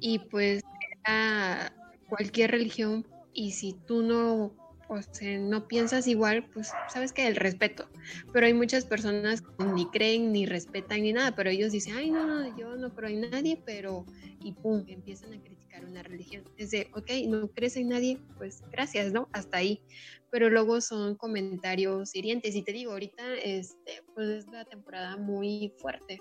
Y pues a cualquier religión y si tú no o sea, no piensas igual, pues sabes que el respeto. Pero hay muchas personas que ni creen, ni respetan, ni nada, pero ellos dicen, ay, no, no, yo no creo en nadie, pero, y pum, empiezan a criticar una religión. Es de, ok, no crees en nadie, pues gracias, ¿no? Hasta ahí. Pero luego son comentarios hirientes. Y te digo, ahorita, este, pues es la temporada muy fuerte.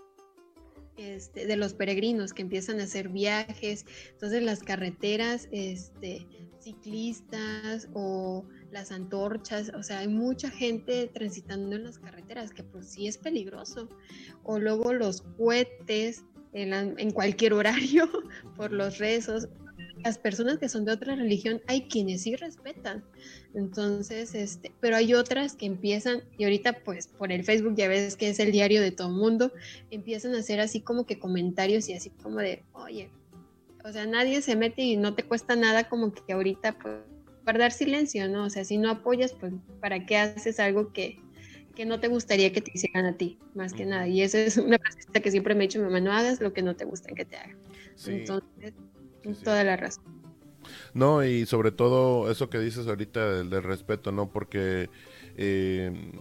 Este, de los peregrinos que empiezan a hacer viajes, entonces las carreteras, este, ciclistas o las antorchas, o sea, hay mucha gente transitando en las carreteras que pues sí es peligroso. O luego los cohetes en, cualquier <laughs> horario por los rezos. Las personas que son de otra religión, hay quienes sí respetan. Entonces, este, pero hay otras que empiezan, y ahorita pues por el Facebook ya ves que es el diario de todo mundo, empiezan a hacer así como que comentarios y así como de, oye, o sea, nadie se mete y no te cuesta nada como que ahorita pues guardar silencio, ¿no? O sea, si no apoyas, pues ¿para qué haces algo que, que no te gustaría que te hicieran a ti, más que nada? Y esa es una frase que siempre me he dicho, mamá, no hagas lo que no te gusta que te hagan. Entonces, toda la razón. No, y sobre todo eso que dices ahorita del, respeto, ¿no? Porque eh,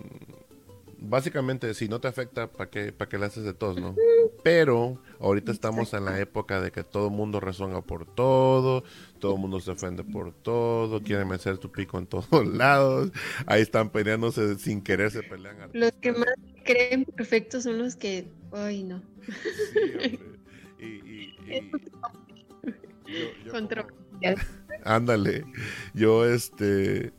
básicamente si no te afecta, ¿para qué, para qué le haces de todos, no? Pero ahorita estamos en la época de que todo el mundo resonga por todo, todo el mundo se ofende por todo, quieren meter tu pico en todos <laughs> lados, ahí están peleándose sin querer, se pelean. Los que más creen perfectos son los que, ay no. Sí, Y, y, y, <laughs> <laughs> Ándale, yo este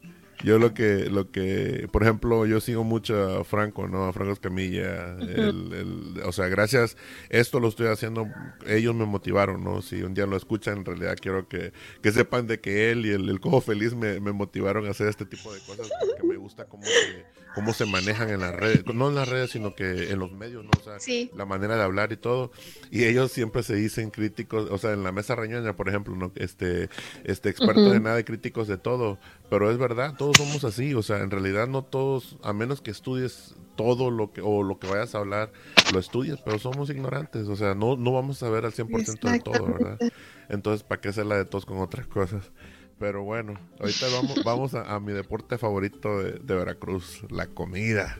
yo lo que, lo que, por ejemplo, yo sigo mucho a Franco, ¿no? A Franco Escamilla. el, o sea, gracias, esto lo estoy haciendo, ellos me motivaron, ¿no? Si un día lo escuchan, en realidad quiero que, que sepan de que él y el, el Cojo Feliz me, me, motivaron a hacer este tipo de cosas porque me gusta cómo se, cómo se manejan en las redes, no en las redes, sino que en los medios, ¿no? O sea, la manera de hablar y todo. Y ellos siempre se dicen críticos, o sea, en la mesa reñoña, por ejemplo, ¿no? Este, este experto de nada y críticos de todo. Pero es verdad, todo todos somos así, o sea, en realidad no todos, a menos que estudies todo lo que, o lo que vayas a hablar, lo estudias, pero somos ignorantes, o sea, no, no vamos a ver al 100% de todo, ¿verdad? Entonces, ¿para qué hacerla de todos con otras cosas? Pero bueno, ahorita vamos, <laughs> vamos a, mi deporte favorito de, Veracruz, la comida.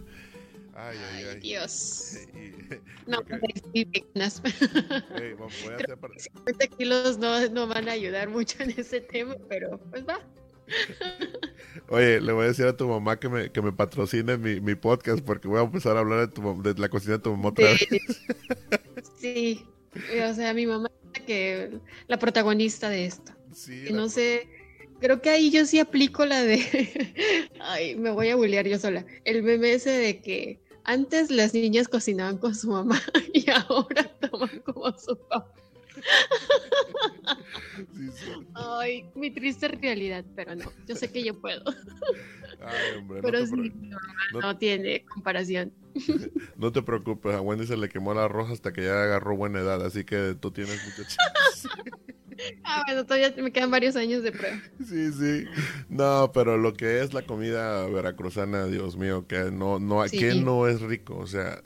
Ay, ay, ay. Dios. <laughs> no, pues <laughs> voy a hacer para... 50 kilos no, no van a ayudar mucho en ese tema, pero pues va. Oye, le voy a decir a tu mamá que me, que me patrocine mi, mi podcast porque voy a empezar a hablar de, tu, de la cocina de tu mamá otra sí. vez. Sí, o sea, mi mamá es que la protagonista de esto. Sí, no sé, creo que ahí yo sí aplico la de, <laughs> ay, me voy a bullear yo sola, el meme ese de que antes las niñas cocinaban con su mamá <laughs> y ahora toman como su papá. Ay, mi triste realidad, pero no, yo sé que yo puedo. pero sí, no, tiene comparación. <laughs> No te preocupes, a Wendy se le quemó la roja hasta que ya agarró buena edad, así que tú tienes mucha Ah, bueno, todavía me quedan varios años de prueba. Sí, sí. No, pero lo que es la comida veracruzana, Dios mío, que no, no, que no es rico, o sea,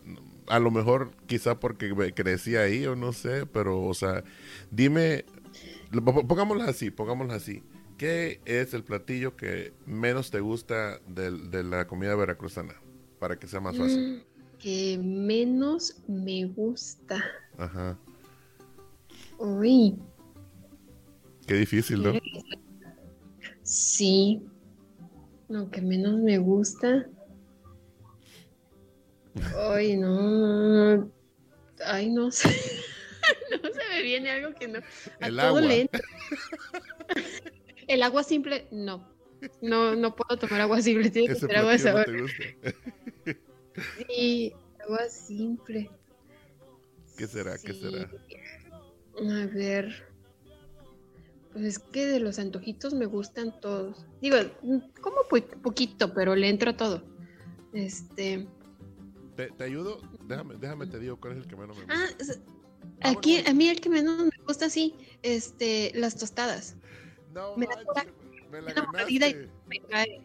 a lo mejor quizá porque crecí ahí o no sé, pero o sea, dime, pongámoslo así, pongámoslo así. ¿Qué es el platillo que menos te gusta de, la comida veracruzana? Para que sea más fácil. Mm, que menos me gusta. Ajá. Uy. Qué difícil, ¿no? Sí. Lo que menos me gusta. Ay, no. Ay, no sé. <laughs> no se me viene algo que no. El agua. <laughs> El agua simple, no. No, no puedo tomar agua simple, tiene que ser agua de sabor. sí, agua simple. ¿Qué será? ¿Qué será? A ver. Pues es que de los antojitos me gustan todos. Digo, como poquito, pero le entro a todo. Este. ¿Te, ayudo? Déjame, déjame te digo cuál es el que menos me gusta. Ah, aquí, a mí el que menos me gusta, sí, este, las tostadas. No, me, manches, la, me la ganaste. Me cae.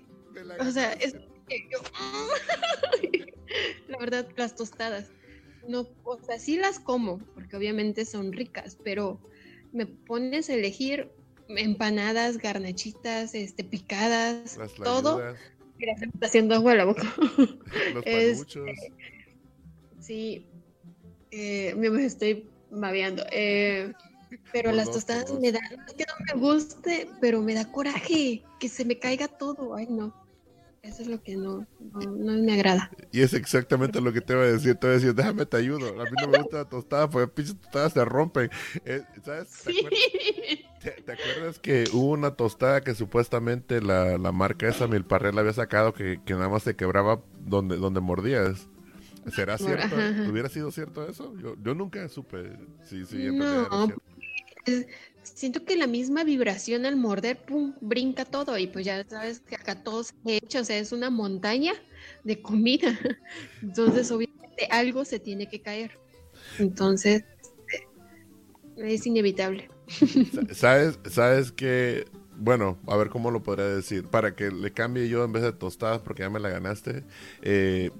o sea, es yo, <laughs> la verdad, las tostadas. No, o sea, sí las como, porque obviamente son ricas, pero me pones a elegir empanadas, garnachitas, este, picadas, todo. Mira, se me está haciendo agua la boca. <laughs> Los este, sí, eh, me estoy babeando. Eh, pero las tostadas me dan, es que no me guste, pero me da coraje que se me caiga todo. Ay, no. Eso es lo que no, no, me agrada. Y es exactamente lo que te iba a decir. Te voy a decir, déjame te ayudo. A mí no me gusta la tostada porque pinches tostadas se rompen. Eh, ¿Sabes? ¿Te, acuerdas? que hubo una tostada que supuestamente la, la marca esa Milparrel había sacado que, que, nada más se quebraba donde, donde mordías? ¿Será cierto? ¿Hubiera sido cierto eso? Yo, yo nunca supe si, si en no, cierto siento que la misma vibración al morder, pum, brinca todo y pues ya sabes que acá todo se hecho, o sea, es una montaña de comida. <laughs> Entonces, obviamente algo se tiene que caer. Entonces, este, es inevitable. ¿Sabes, sabes que, bueno, a ver cómo lo podría decir, para que le cambie yo en vez de tostadas, porque ya me la ganaste, eh,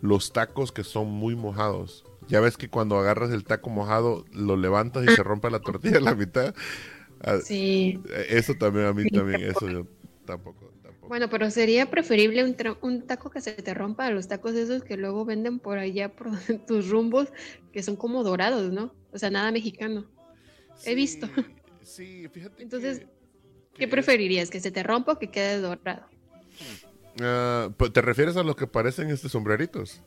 los tacos que son muy mojados. Ya ves que cuando agarras el taco mojado, lo levantas y se rompe la tortilla a la mitad. Ah, sí. Eso también a mí también, eso yo tampoco. tampoco. Bueno, pero sería preferible un, un, taco que se te rompa a los tacos esos que luego venden por allá por <laughs> tus rumbos, que son como dorados, ¿no? O sea, nada mexicano. He visto. Sí, fíjate. Entonces, ¿qué preferirías? ¿Que se te rompa o que quede dorado? Pues, ¿Te refieres a los que parecen estos sombreritos?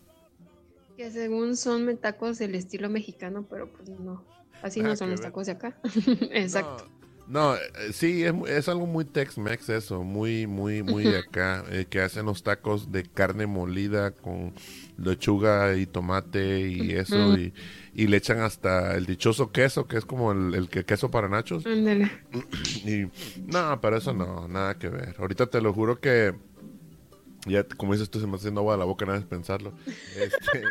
Que según son tacos del estilo mexicano, pero pues no. Así no son los tacos de acá. <laughs> Exacto. No, eh, sí, es, algo muy Tex-Mex eso, muy, muy, muy de <laughs> acá, eh, que hacen los tacos de carne molida con lechuga y tomate y eso, y, y, le echan hasta el dichoso queso, que es como el, el queso para nachos. <clears throat> Y, no, pero eso no, nada que ver. Ahorita te lo juro que ya como dices tú, se me está haciendo agua de la boca nada más pensarlo. Este,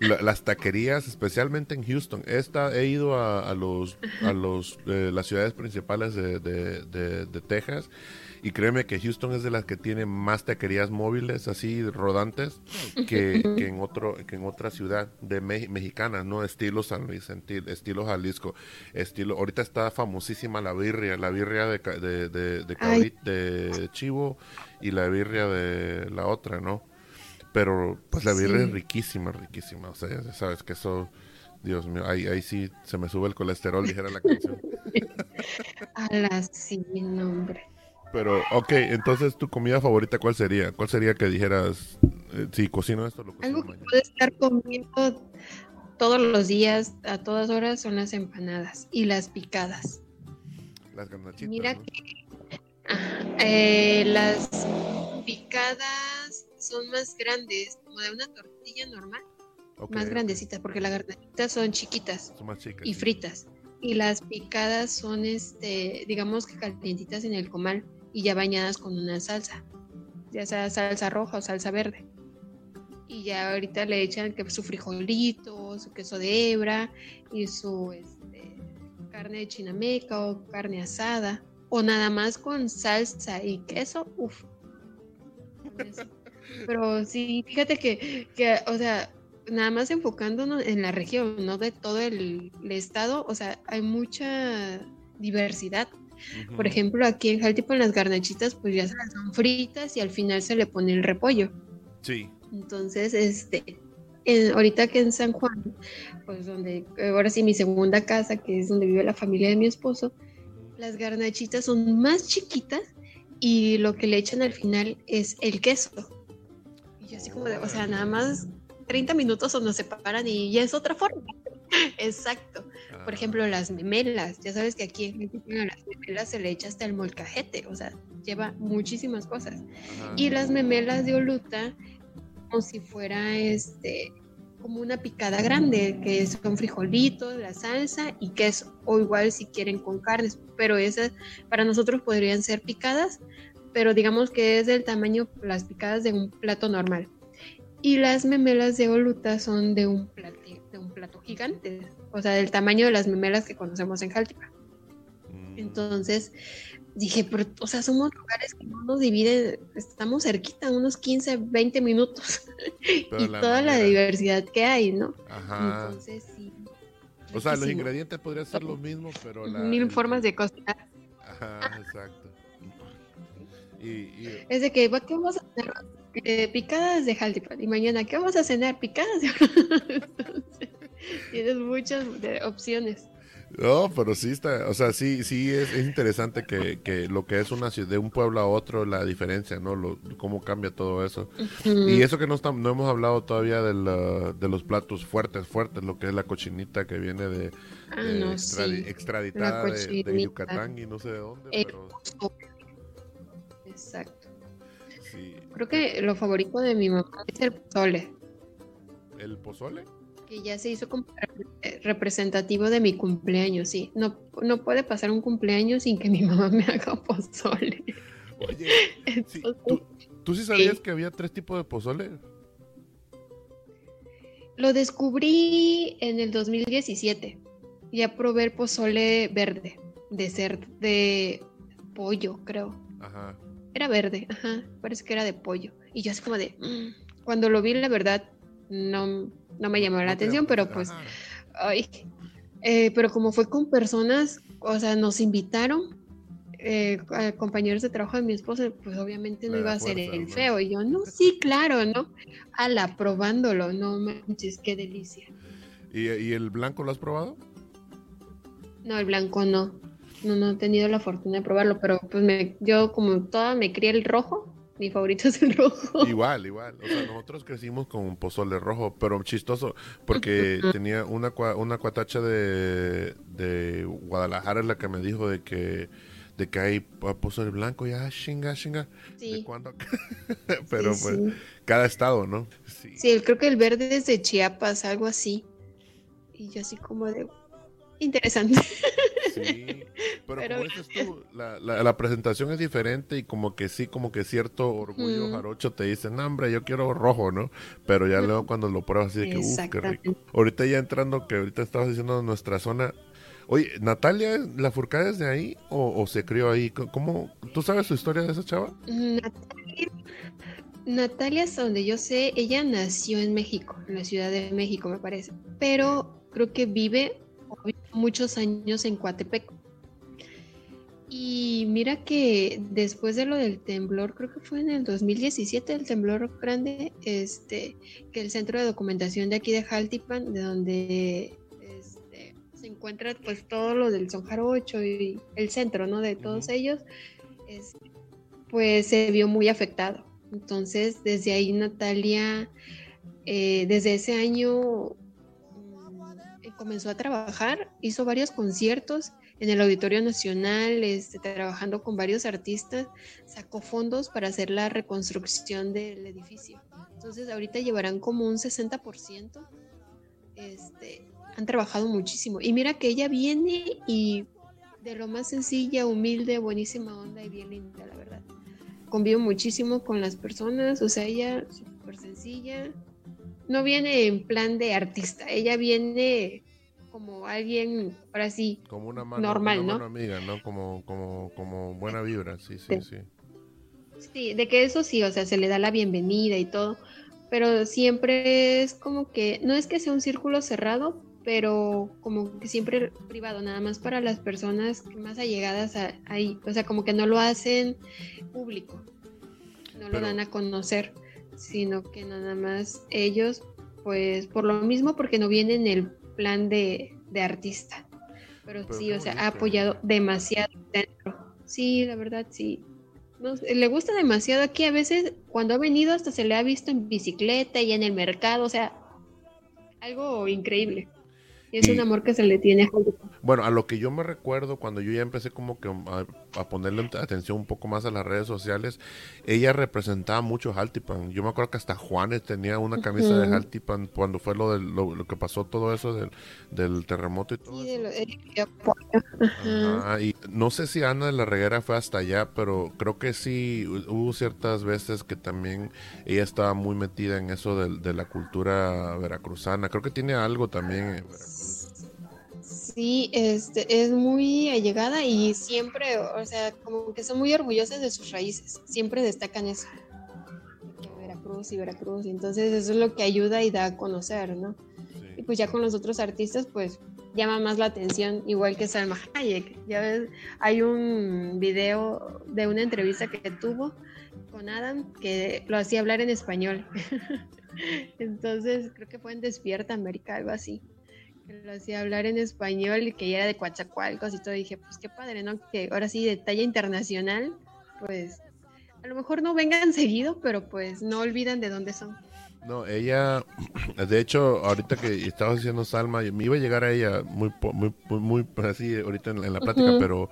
<laughs> las taquerías, especialmente en Houston. Esta, he ido a, los, a los, eh, las ciudades principales de, de, Texas y créeme que Houston es de las que tiene más taquerías móviles, así rodantes, que, en otro que en otra ciudad de mexicana, ¿no? Estilo San Luis, estilo Jalisco, estilo... Ahorita está famosísima la birria, la birria de, de, de, de, de chivo y la birria de la otra, ¿no? Pero pues la birria es riquísima, riquísima. O sea, ya sabes que eso, Dios mío, ahí, ahí sí se me sube el colesterol, dijera la canción. <laughs> A la sí, nombre. Pero, ok, entonces tu comida favorita, ¿cuál sería? ¿Cuál sería que dijeras, eh, si cocino esto, lo cocino Algo que puede estar comiendo todos los días, a todas horas, son las empanadas y las picadas. Las garnachitas, Mira que eh, las picadas son más grandes, como de una tortilla normal, más grandecitas, porque las garnachitas son chiquitas y fritas. Y las picadas son, este, digamos que calientitas en el comal y ya bañadas con una salsa, ya sea salsa roja o salsa verde. Y ya ahorita le echan que su frijolito, su queso de hebra y su este, carne de chinameca o carne asada o nada más con salsa y queso, uff. <laughs> Pero sí, fíjate que, que, o sea, nada más enfocándonos en la región, no de todo el, estado, o sea, hay mucha diversidad. Por ejemplo, aquí en Jaltipo en las garnachitas, pues ya son fritas y al final se le pone el repollo. Sí. Entonces, este, ahorita que en San Juan, pues donde, ahora sí mi segunda casa, que es donde vive la familia de mi esposo, las garnachitas son más chiquitas y lo que le echan al final es el queso. Y yo así como de, o sea, nada más 30 minutos o nos separan y ya es otra forma. <laughs> Exacto. Por ejemplo, las memelas. Ya sabes que aquí en México las memelas se le echa hasta el molcajete, o sea, lleva muchísimas cosas. Y las memelas de Oluta, como si fuera este como una picada grande, que son frijolitos, la salsa y queso, o igual si quieren con carnes, pero esas para nosotros podrían ser picadas, pero digamos que es del tamaño las picadas de un plato normal. Y las memelas de Oluta son de un, plato, de un plato gigante, o sea, del tamaño de las memelas que conocemos en Jaltipa. Mm. Entonces, dije, pero, o sea, somos lugares que no nos dividen, estamos cerquita, unos 15, 20 minutos. <laughs> y toda la diversidad que hay, ¿no? Ajá. Entonces, sí. O sea, los ingredientes podrían ser los mismos, pero la... Mil formas de cocinar. Ajá, exacto. Es de que, ¿qué vamos a hacer? Eh, picadas de Jaltipan. Y mañana, ¿qué vamos a cenar? Picadas de... <laughs> <laughs> Tienes muchas opciones. No, pero sí está, o sea, sí, sí es, interesante que, lo que es una ciudad, de un pueblo a otro, la diferencia, ¿no? Lo, cómo cambia todo eso. Y eso que no, estamos, no hemos hablado todavía de, de, los platos fuertes, fuertes, lo que es la cochinita que viene de, ah, extraditada de, Yucatán y no sé de dónde. pero... Exacto. Creo que lo favorito de mi mamá es el pozole. ¿El pozole? Que ya se hizo como representativo de mi cumpleaños, sí. No, no puede pasar un cumpleaños sin que mi <laughs> mamá me haga pozole. Oye, <laughs> ¿tú, sí sabías que había tres tipos de pozole? Lo descubrí en el 2017. Ya probé el pozole verde, de ser de pollo, creo. Ajá. Era verde, ajá. Parece que era de pollo. Y yo así como de... Mm". Cuando lo vi, la verdad, no, no me llamó la atención, pero pues, ay, eh, pero como fue con personas, o sea, nos invitaron, eh, compañeros de trabajo de mi esposa, pues obviamente no iba a ser el feo. Y yo, no, sí, claro, ¿no? Ala, probándolo, no manches, qué delicia. ¿Y, ¿Y, el blanco lo has probado? No, el blanco no. No, no he tenido la fortuna de probarlo, pero pues me, yo como toda me crié el rojo, mi favorito es el rojo. Igual, igual. O sea, nosotros crecimos con un pozole rojo, pero chistoso, porque tenía una, una cuatacha de, de Guadalajara, la que me dijo de que de que hay pozole blanco, ya, chinga, chinga. Sí. ¿De cuándo? <laughs> pero pues, cada estado, ¿no? Sí. sí, creo que el verde es de Chiapas, algo así. Y yo así como de, interesante. Sí, <laughs> pero, como dices tú, la, la, presentación es diferente y como que sí, como que cierto orgullo jarocho te dice, no, hombre, yo quiero rojo, ¿no? Pero ya luego cuando lo pruebas así de que, uff, qué rico. Ahorita ya entrando, que ahorita estabas diciendo nuestra zona, Oye, ¿Natalia, la furcada es de ahí o, se crió ahí? ¿Cómo, ¿Tú sabes su historia de esa chava? Natalia, Natalia, hasta donde yo sé, ella nació en México, en la Ciudad de México, me parece. Pero creo que vive muchos años en Coatepec. Y mira que después de lo del temblor, creo que fue en el 2017, el temblor grande, este, que el centro de documentación de aquí de Jaltipan, de donde este, se encuentra pues todo lo del Son Jarocho y el centro, ¿no? De todos ellos, este, pues se vio muy afectado. Entonces, desde ahí Natalia, eh, desde ese año comenzó a trabajar, hizo varios conciertos en el Auditorio Nacional, este, trabajando con varios artistas, sacó fondos para hacer la reconstrucción del edificio. Entonces ahorita llevarán como un 60%. Este, han trabajado muchísimo. Y mira que ella viene y de lo más sencilla, humilde, buenísima onda y bien linda, la verdad. Convivo muchísimo con las personas, o sea, ella súper sencilla. No viene en plan de artista, ella viene como alguien, ahora sí, como una mano, normal, una amiga, ¿no? Como, como, como buena vibra, sí, sí, sí. Sí, de que eso sí, o sea, se le da la bienvenida y todo, pero siempre es como que, no es que sea un círculo cerrado, pero como que siempre privado, nada más para las personas más allegadas ahí, o sea, como que no lo hacen público, no lo dan a conocer, sino que nada más ellos, pues por lo mismo, porque no vienen el plan de, artista. Pero, sí, o sea, ha apoyado demasiado dentro. Sí, la verdad, sí. le gusta demasiado aquí. A veces, cuando ha venido, hasta se le ha visto en bicicleta y en el mercado. O sea, algo increíble. Y es un amor que se le tiene a Bueno, a lo que yo me recuerdo cuando yo ya empecé como que a, ponerle atención un poco más a las redes sociales, ella representaba mucho Haltipan. Yo me acuerdo que hasta Juanes tenía una camisa de Haltipan cuando fue lo, de, lo, que pasó todo eso del, del terremoto y todo y no sé si Ana de la Reguera fue hasta allá, pero creo que sí hubo ciertas veces que también ella estaba muy metida en eso de, de la cultura veracruzana. Creo que tiene algo también en. Sí, este, es muy allegada y siempre, o sea, como que son muy orgullosas de sus raíces, siempre destacan eso. Veracruz y Veracruz, entonces eso es lo que ayuda y da a conocer, ¿no? Y pues ya con los otros artistas, pues llama más la atención, igual que Salma Hayek. Ya ves, hay un video de una entrevista que tuvo con Adam que lo hacía hablar en español. <laughs> Entonces creo que fue en Despierta América, algo así lo hacía hablar en español y que era de Coatzacoalcos y todo. dije, pues qué padre, ¿no? Que ahora sí, de talla internacional, pues a lo mejor no vengan <laughs> seguido, pero pues no olvidan de dónde son. No, ella, de hecho, ahorita que estaba diciendo Salma, me iba a llegar a ella muy, muy, muy, así ahorita en, la plática, pero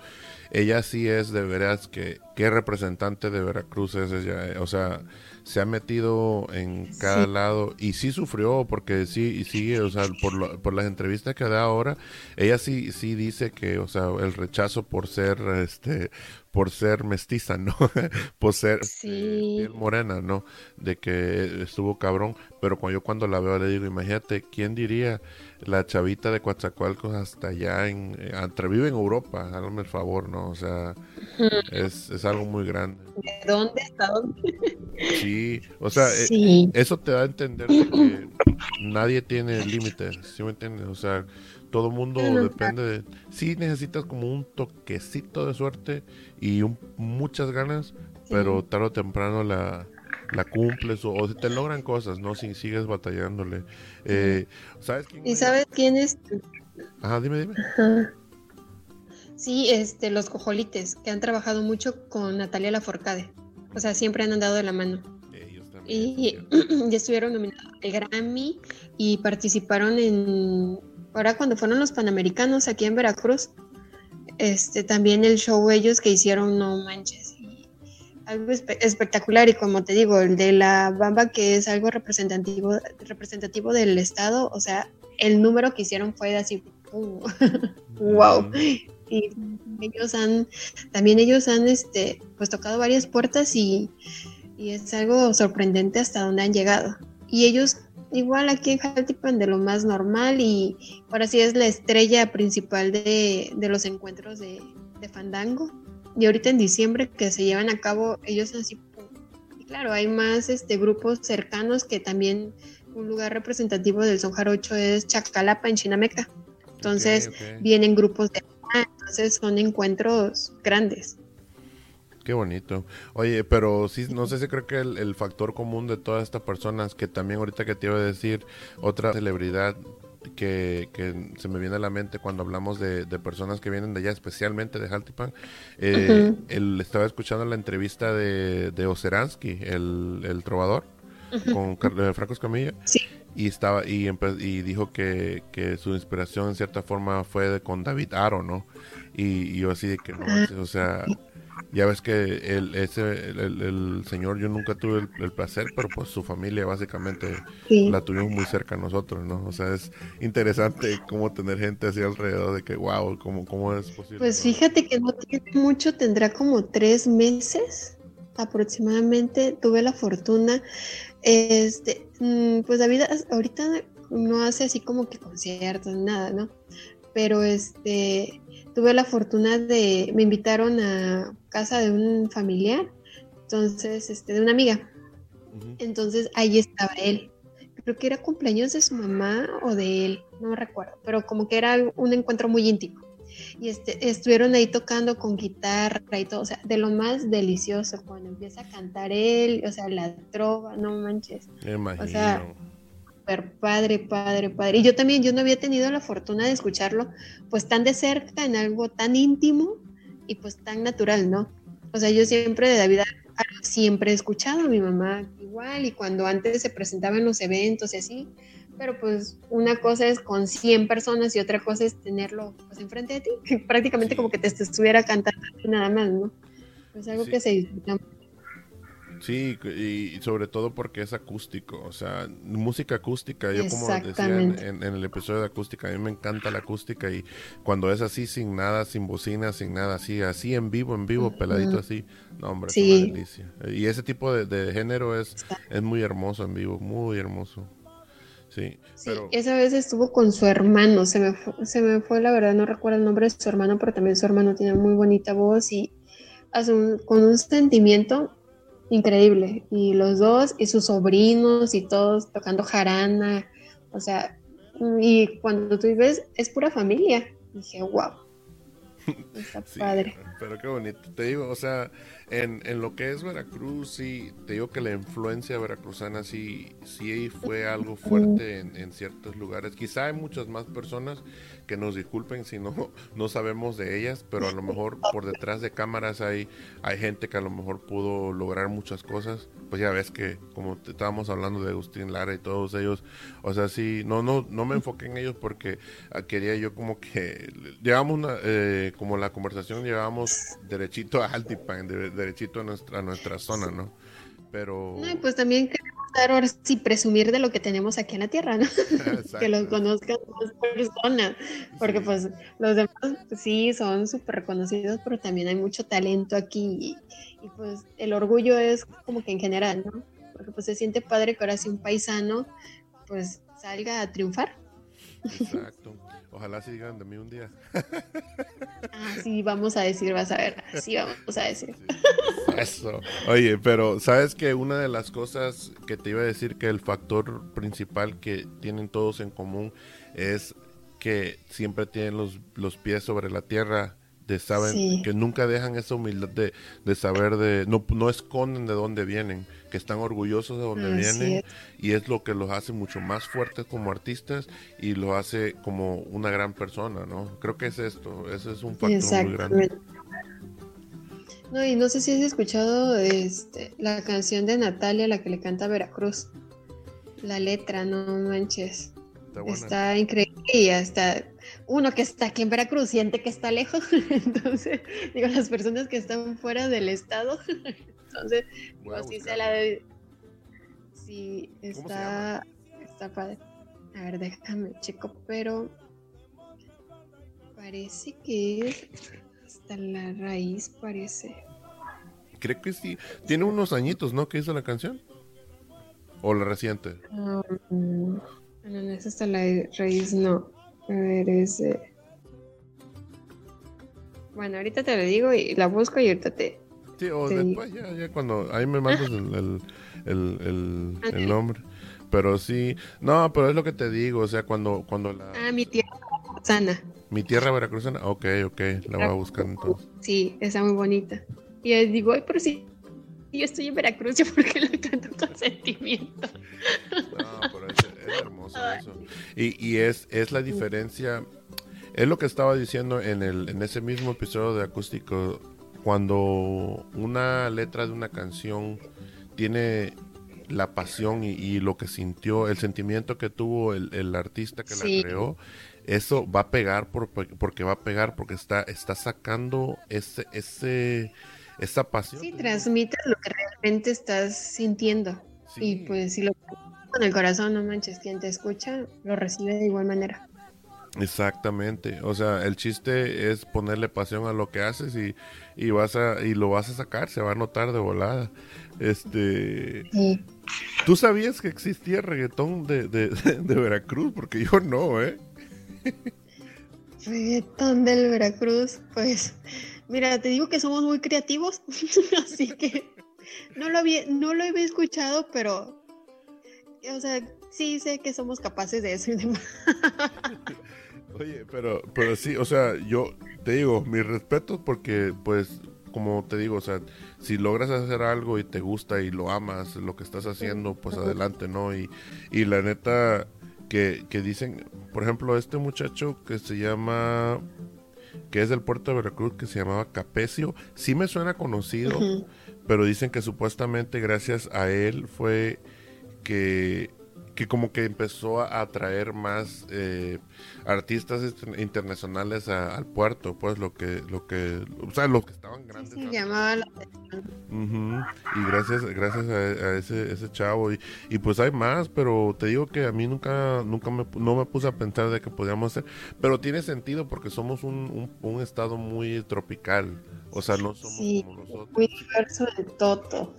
ella sí es de veras que, qué representante de Veracruz es ella, o sea, se ha metido en cada lado y sí sufrió porque sí y sigue, o sea, por, por las entrevistas que da ahora, ella sí sí dice que, o sea, el rechazo por ser este por ser mestiza, ¿no? <laughs> por ser eh, morena, ¿no? De que estuvo cabrón, pero cuando yo cuando la veo le digo, imagínate, ¿quién diría la chavita de Coatzacoalcos hasta allá en, eh, entre vive en Europa, hágame el favor, ¿no? O sea, es, es algo muy grande. ¿De dónde está? Sí, <laughs> o sea, eh, eso te da a entender que nadie tiene límites, ¿sí me entiendes? O sea, todo mundo depende de... Sí necesitas como un toquecito de suerte y muchas ganas, pero tarde o temprano la, la cumples o, te logran cosas, ¿no? Si sigues batallándole. Eh, ¿Sabes quién? ¿Y sabes quién es? Ajá, dime, dime. Sí, este, los cojolites, que han trabajado mucho con Natalia Laforcade. O sea, siempre han andado de la mano. Ellos también. Y <clears throat> ya estuvieron nominados al Grammy y participaron en. Ahora, cuando fueron los Panamericanos aquí en Veracruz, este, también el show ellos que hicieron, no manches algo espectacular y como te digo, el de la Bamba que es algo representativo, representativo del estado, o sea, el número que hicieron fue así, wow. <laughs> Y ellos han, también ellos han, este, pues tocado varias puertas y, y es algo sorprendente hasta donde han llegado. Y ellos igual aquí en Jaltipan de lo más normal y ahora sí es la estrella principal de, de los encuentros de, de Fandango. Y ahorita en diciembre que se llevan a cabo ellos así claro hay más este grupos cercanos que también un lugar representativo del son jarocho es Chacalapa en Chinameca. Entonces vienen grupos de entonces son encuentros grandes Qué bonito. Oye, pero sí, no sé si creo que el, el, factor común de todas estas personas, que también ahorita que te iba a decir, otra celebridad que, se me viene a la mente cuando hablamos de, personas que vienen de allá, especialmente de Jaltipan. Eh, estaba escuchando la entrevista de, de Oceransky, el, trovador, con eh, Franco Escamilla. Y, estaba, y, y dijo que, que, su inspiración en cierta forma fue con David Aro, ¿no? Y, yo así de que no, ah. o sea, ya ves que el, ese, el, señor yo nunca tuve el, placer, pero pues su familia básicamente la tuvimos muy cerca a nosotros, ¿no? O sea, es interesante cómo tener gente así alrededor de que, wow, ¿cómo, cómo es posible? Pues fíjate que no tiene mucho, tendrá como tres meses aproximadamente. Tuve la fortuna, este, mm, pues David ahorita no hace así como que conciertos, nada, ¿no? Pero este tuve la fortuna de, me invitaron a casa de un familiar, entonces, este, de una amiga. Entonces ahí estaba él. Creo que era cumpleaños de su mamá o de él, no me recuerdo, pero como que era un encuentro muy íntimo. Y este, estuvieron ahí tocando con guitarra y todo, o sea, de lo más delicioso, cuando empieza a cantar él, o sea, la trova, no manches. O sea, padre, padre, padre. Y yo también, yo no había tenido la fortuna de escucharlo pues tan de cerca, en algo tan íntimo y pues tan natural, ¿no? O sea, yo siempre de David siempre he escuchado a mi mamá igual y cuando antes se presentaba en los eventos y así, pero pues una cosa es con 100 personas y otra cosa es tenerlo pues enfrente de ti, <laughs> prácticamente como que te estuviera cantando nada más, ¿no? Pues algo que se disfruta Sí, y sobre todo porque es acústico, o sea, música acústica, yo como decía en, el episodio de acústica, a mí me encanta la acústica y cuando es así sin nada, sin bocina, sin nada, así, así en vivo, en vivo, peladito así, no hombre, es una delicia. Y ese tipo de, género es, es muy hermoso en vivo, muy hermoso. Sí, pero... esa vez estuvo con su hermano, se me, fue, se me fue la verdad, no recuerdo el nombre de su hermano, pero también su hermano tiene muy bonita voz y hace con un sentimiento increíble. Y los dos y sus sobrinos y todos tocando jarana, o sea, y cuando tú ves, es pura familia. dije, wow. <laughs> Está padre. Pero qué bonito. Te digo, o sea, en, en, lo que es Veracruz, sí, te digo que la influencia veracruzana sí, sí fue algo fuerte en, en ciertos lugares. Quizá hay muchas más personas que nos disculpen si no, <laughs> no sabemos de ellas, pero a lo mejor por detrás de cámaras hay, hay gente que a lo mejor pudo lograr muchas cosas. Pues ya ves que, como estábamos hablando de Agustín Lara y todos ellos, o sea, sí, no, no, no me enfoqué en ellos porque ah, quería yo como que, llevamos una, eh, como la conversación, llevamos derechito a Altipan, derechito a nuestra, a nuestra zona, ¿no? Pero... pues también ahora sí presumir de lo que tenemos aquí en la tierra, ¿no? <laughs> que los conozcan más personas, porque pues los demás pues, sí son súper reconocidos, pero también hay mucho talento aquí y, pues el orgullo es como que en general, ¿no? Porque pues se siente padre que ahora sí un paisano pues salga a triunfar. Exacto. Ojalá sigan de mí un día. Ah, sí, vamos a decir, vas a ver. Sí, vamos a decir. Eso. Oye, pero sabes que una de las cosas que te iba a decir que el factor principal que tienen todos en común es que siempre tienen los, los pies sobre la tierra de saben que nunca dejan esa humildad de, de saber de no, no esconden de dónde vienen que están orgullosos de donde vienen y es lo que los hace mucho más fuertes como artistas y lo hace como una gran persona no creo que es esto ese es un factor muy grande. No y no sé si has escuchado este, la canción de Natalia la que le canta Veracruz. La letra no manches. Está, increíble y hasta uno que está aquí en Veracruz siente que está lejos, <laughs> entonces digo, las personas que están fuera del estado, <laughs> entonces, digo, sí se la de... Sí, está, está padre. A ver, déjame checo, pero parece que es hasta la raíz, parece. Creo que sí. Tiene unos añitos, ¿no? ¿Qué hizo la canción? ¿O la reciente? no, no, es hasta la raíz, no. A ver, ese. Bueno, ahorita te lo digo y la busco y ahorita te. Sí, o después, ya, ya cuando. Ahí me mandas el, el, el, nombre. Pero sí. No, pero es lo que te digo, o sea, cuando, cuando la. Ah, mi tierra veracruzana. Mi tierra veracruzana, ok, ok, la voy a buscar entonces. Sí, está muy bonita. Y yo digo, ay, pero sí, yo estoy en Veracruz, <laughs> yo porque la canto con sentimiento. No, pero es, es hermoso eso. Y, y es, es la diferencia, es lo que estaba diciendo en, el, en ese mismo episodio de Acústico, cuando una letra de una canción tiene la pasión y, lo que sintió, el sentimiento que tuvo el, el artista que la creó, eso va a pegar por, porque va a pegar, porque está, está sacando ese, ese esa pasión. Sí, transmite lo que realmente estás sintiendo. Y pues si lo con el corazón, no manches, quien te escucha lo recibe de igual manera. Exactamente, o sea, el chiste es ponerle pasión a lo que haces y, y vas a y lo vas a sacar, se va a notar de volada. Este, ¿tú sabías que existía reggaetón de, de, <laughs> de Veracruz? Porque yo no, ¿eh? reggaetón del Veracruz, pues Mira, te digo que somos muy creativos, <laughs> así que no lo había, no lo había escuchado, pero, o sea, sí sé que somos capaces de eso y demás. <laughs> Oye, pero, pero sí, o sea, yo te digo, mis respetos porque, pues, como te digo, o sea, si logras hacer algo y te gusta y lo amas, lo que estás haciendo, pues adelante, ¿no? Y, y la neta, que, que dicen, por ejemplo, este muchacho que se llama que es del puerto de Veracruz, que se llamaba Capecio. Sí me suena conocido, pero dicen que supuestamente gracias a él fue que, que como que empezó a atraer más eh, artistas internacionales al puerto, pues lo que, lo que, o sea, los que estaban grandes. Sí, llamaba la Y gracias, gracias a, ese, ese chavo y, y, pues hay más, pero te digo que a mí nunca, nunca me, no me puse a pensar de que podíamos hacer, pero tiene sentido porque somos un, un, estado muy tropical, o sea, no somos como nosotros. Muy diverso de todo.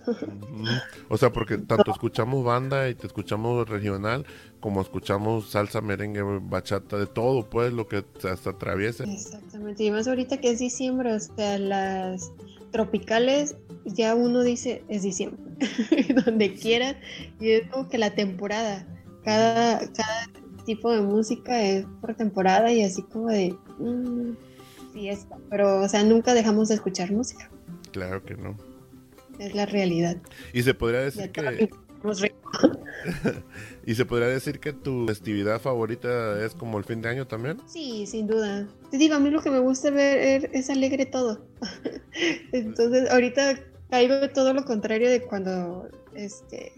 O sea, porque tanto escuchamos banda y te escuchamos regional, como escuchamos salsa, merengue, bachata, de todo, pues, lo que hasta atraviesa. Exactamente, y más ahorita que es diciembre, o sea, las tropicales, ya uno dice, es diciembre, <laughs> donde quiera, y es como que la temporada, cada, cada tipo de música es por temporada y así como de mm, fiesta, pero, o sea, nunca dejamos de escuchar música. Claro que no. Es la realidad. Y se podría decir que... <laughs> ¿Y se podría decir que tu festividad favorita es como el fin de año también? Sí, sin duda. Te digo, a mí lo que me gusta ver es alegre todo. <laughs> Entonces, ahorita caigo todo lo contrario de cuando este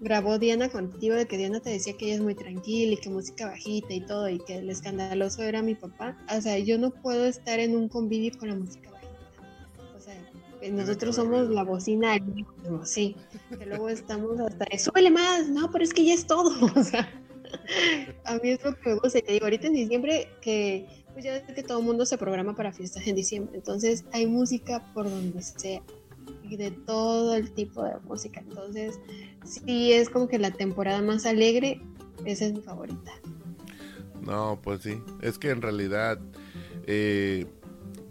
grabó Diana contigo, de que Diana te decía que ella es muy tranquila y que música bajita y todo, y que el escandaloso era mi papá. O sea, yo no puedo estar en un convivio con la música eh, nosotros somos la bocina sí. <laughs> Que luego estamos hasta, súbele más, no, pero es que ya es todo. <laughs> O sea, a mí es lo que me gusta. Te digo, ahorita en diciembre, que pues ya ves que todo el mundo se programa para fiestas en diciembre. Entonces hay música por donde sea. Y de todo el tipo de música. Entonces, sí, es como que la temporada más alegre, esa es mi favorita. No, pues sí. Es que en realidad. Eh,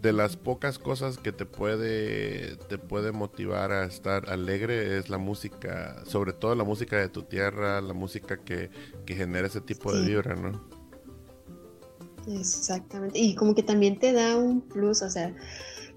de las pocas cosas que te puede te puede motivar a estar alegre es la música, sobre todo la música de tu tierra, la música que, genera ese tipo de vibra, ¿no? Exactamente. Y como que también te da un plus, o sea,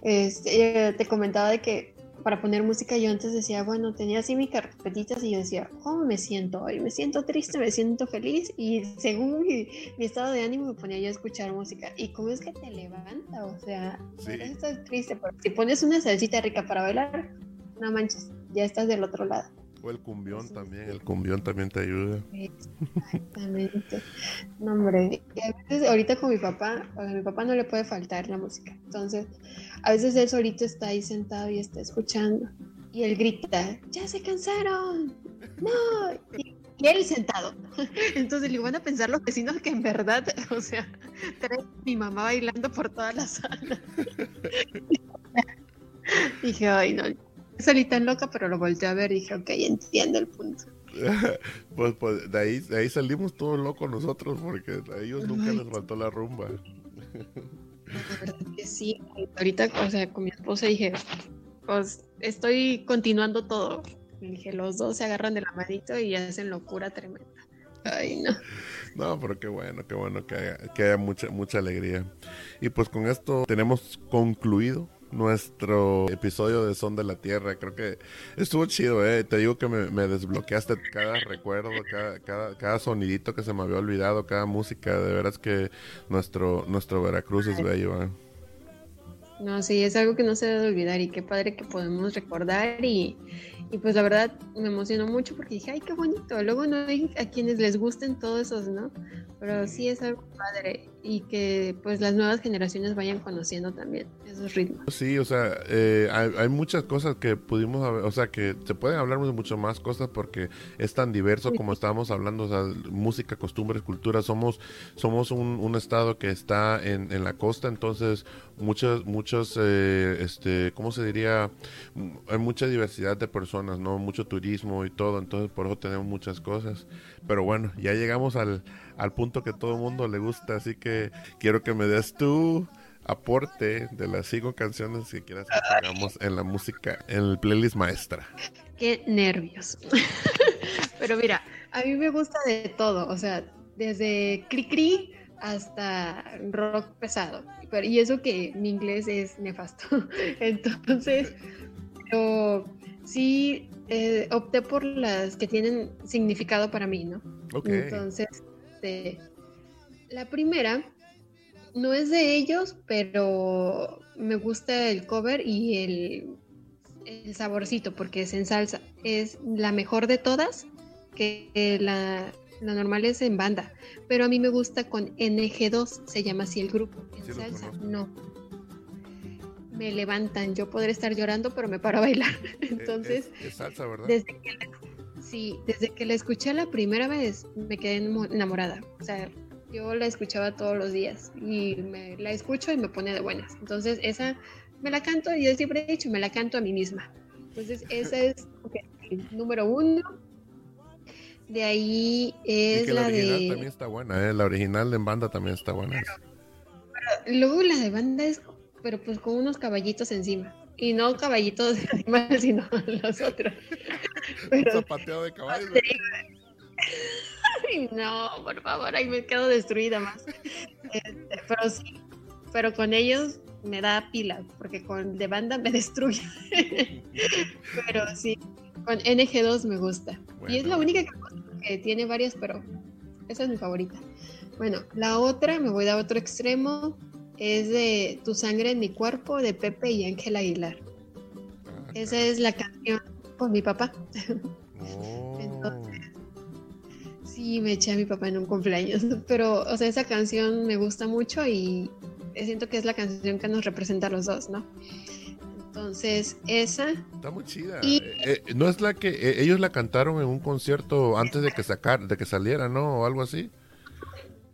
este, te comentaba de que para poner música yo antes decía, bueno, tenía así mis carpetitas y yo decía, ¿cómo me siento hoy? Me siento triste, me siento feliz y según mi, estado de ánimo me ponía yo a escuchar música. ¿Y cómo es que te levanta? O sea, estás triste, pero si pones una salsita rica para bailar, no manches, ya estás del otro lado. O el cumbión también, el cumbión también te ayuda. Exactamente. No, hombre, a veces ahorita con mi papá, a mi papá no le puede faltar la música. Entonces, a veces él solito está ahí sentado y está escuchando. Y él grita, ya se cansaron. No. Y, él sentado. <laughs> Entonces le van a pensar los vecinos que en verdad, o sea, trae mi mamá bailando por toda la sala. <laughs> dije, ay, no, solita en loca, pero lo volteé a ver y dije, ok, entiendo el punto. <laughs> pues, pues de, ahí, de ahí salimos todos locos nosotros, porque a ellos nunca les faltó la rumba. La verdad que sí, ahorita, o sea, con mi esposa dije, pues estoy continuando todo. dije, los dos se agarran de la manito y hacen locura tremenda. Ay, no. No, pero qué bueno, qué bueno que haya, que haya mucha, mucha alegría. Y pues con esto tenemos concluido nuestro episodio de Son de la Tierra. Creo que estuvo chido, ¿eh? Te digo que me, desbloqueaste cada recuerdo, cada, cada, sonidito que se me había olvidado, cada música. De veras que nuestro, nuestro Veracruz es bello, ¿eh? No, sí, es algo que no se debe olvidar y qué padre que podemos recordar y, y pues la verdad me emocionó mucho porque dije, ay, qué bonito. Luego no hay a quienes les gusten todos esos, ¿no? Pero sí es algo padre y que pues las nuevas generaciones vayan conociendo también esos ritmos. Sí, o sea, eh, hay, muchas cosas que pudimos, o sea, que se pueden hablar de mucho más cosas porque es tan diverso como estábamos hablando, o sea, música, costumbres, cultura, somos, somos un, un estado que está en, en, la costa, entonces muchas, muchos, eh, este, ¿cómo se diría? Hay mucha diversidad de personas, ¿no? Mucho turismo y todo, entonces por eso tenemos muchas cosas. Pero bueno, ya llegamos al, al punto que todo el mundo le gusta, así que quiero que me des tu aporte de las cinco canciones que quieras que hagamos en la música, en el playlist maestra. Qué nervios. <laughs> Pero mira, a mí me gusta de todo, o sea, desde cri cri hasta rock pesado. y eso que mi inglés es nefasto. <laughs> Entonces, yo sí eh, opté por las que tienen significado para mí, ¿no? Entonces, este, la primera no es de ellos, pero me gusta el cover y el, el saborcito porque es en salsa. Es la mejor de todas, que la La normal es en banda, pero a mí me gusta con NG2, se llama así el grupo. En salsa, no. Me levantan, yo podré estar llorando, pero me paro a bailar. <laughs> Entonces, es, salsa, ¿verdad? Desde que sí, desde que la escuché la primera vez, me quedé enamorada. O sea, yo la escuchaba todos los días y me la escucho y me pone de buenas. Entonces, esa me la canto y yo siempre he dicho, me la canto a mí misma. Entonces, esa es el número uno. De ahí es la, original también está buena, ¿eh? La original en banda también está buena. luego la de banda es, pero pues con unos caballitos encima. Y no caballitos de animales, <laughs> sino los otros. Pero, Un de caballo. Ay, no, por favor, ahí me quedo destruida más. Este, pero sí, pero con ellos me da pila, porque con de banda me <laughs> destruye. pero sí, con NG2 me gusta. y es la única que, tiene varias, pero esa es mi favorita. Bueno, la otra, me voy a otro extremo, es de Tu sangre en mi cuerpo, de Pepe y Ángel Aguilar. Ah, esa es la canción con mi papá. Oh. Entonces, sí, me eché a mi papá en un cumpleaños, <laughs> pero, o sea, esa canción me gusta mucho y siento que es la canción que nos representa a los dos, ¿no? Entonces, esa. Está muy chida. Eh, eh, no es la que eh, ellos la cantaron en un concierto antes de que sacar, de que saliera, ¿no? O algo así.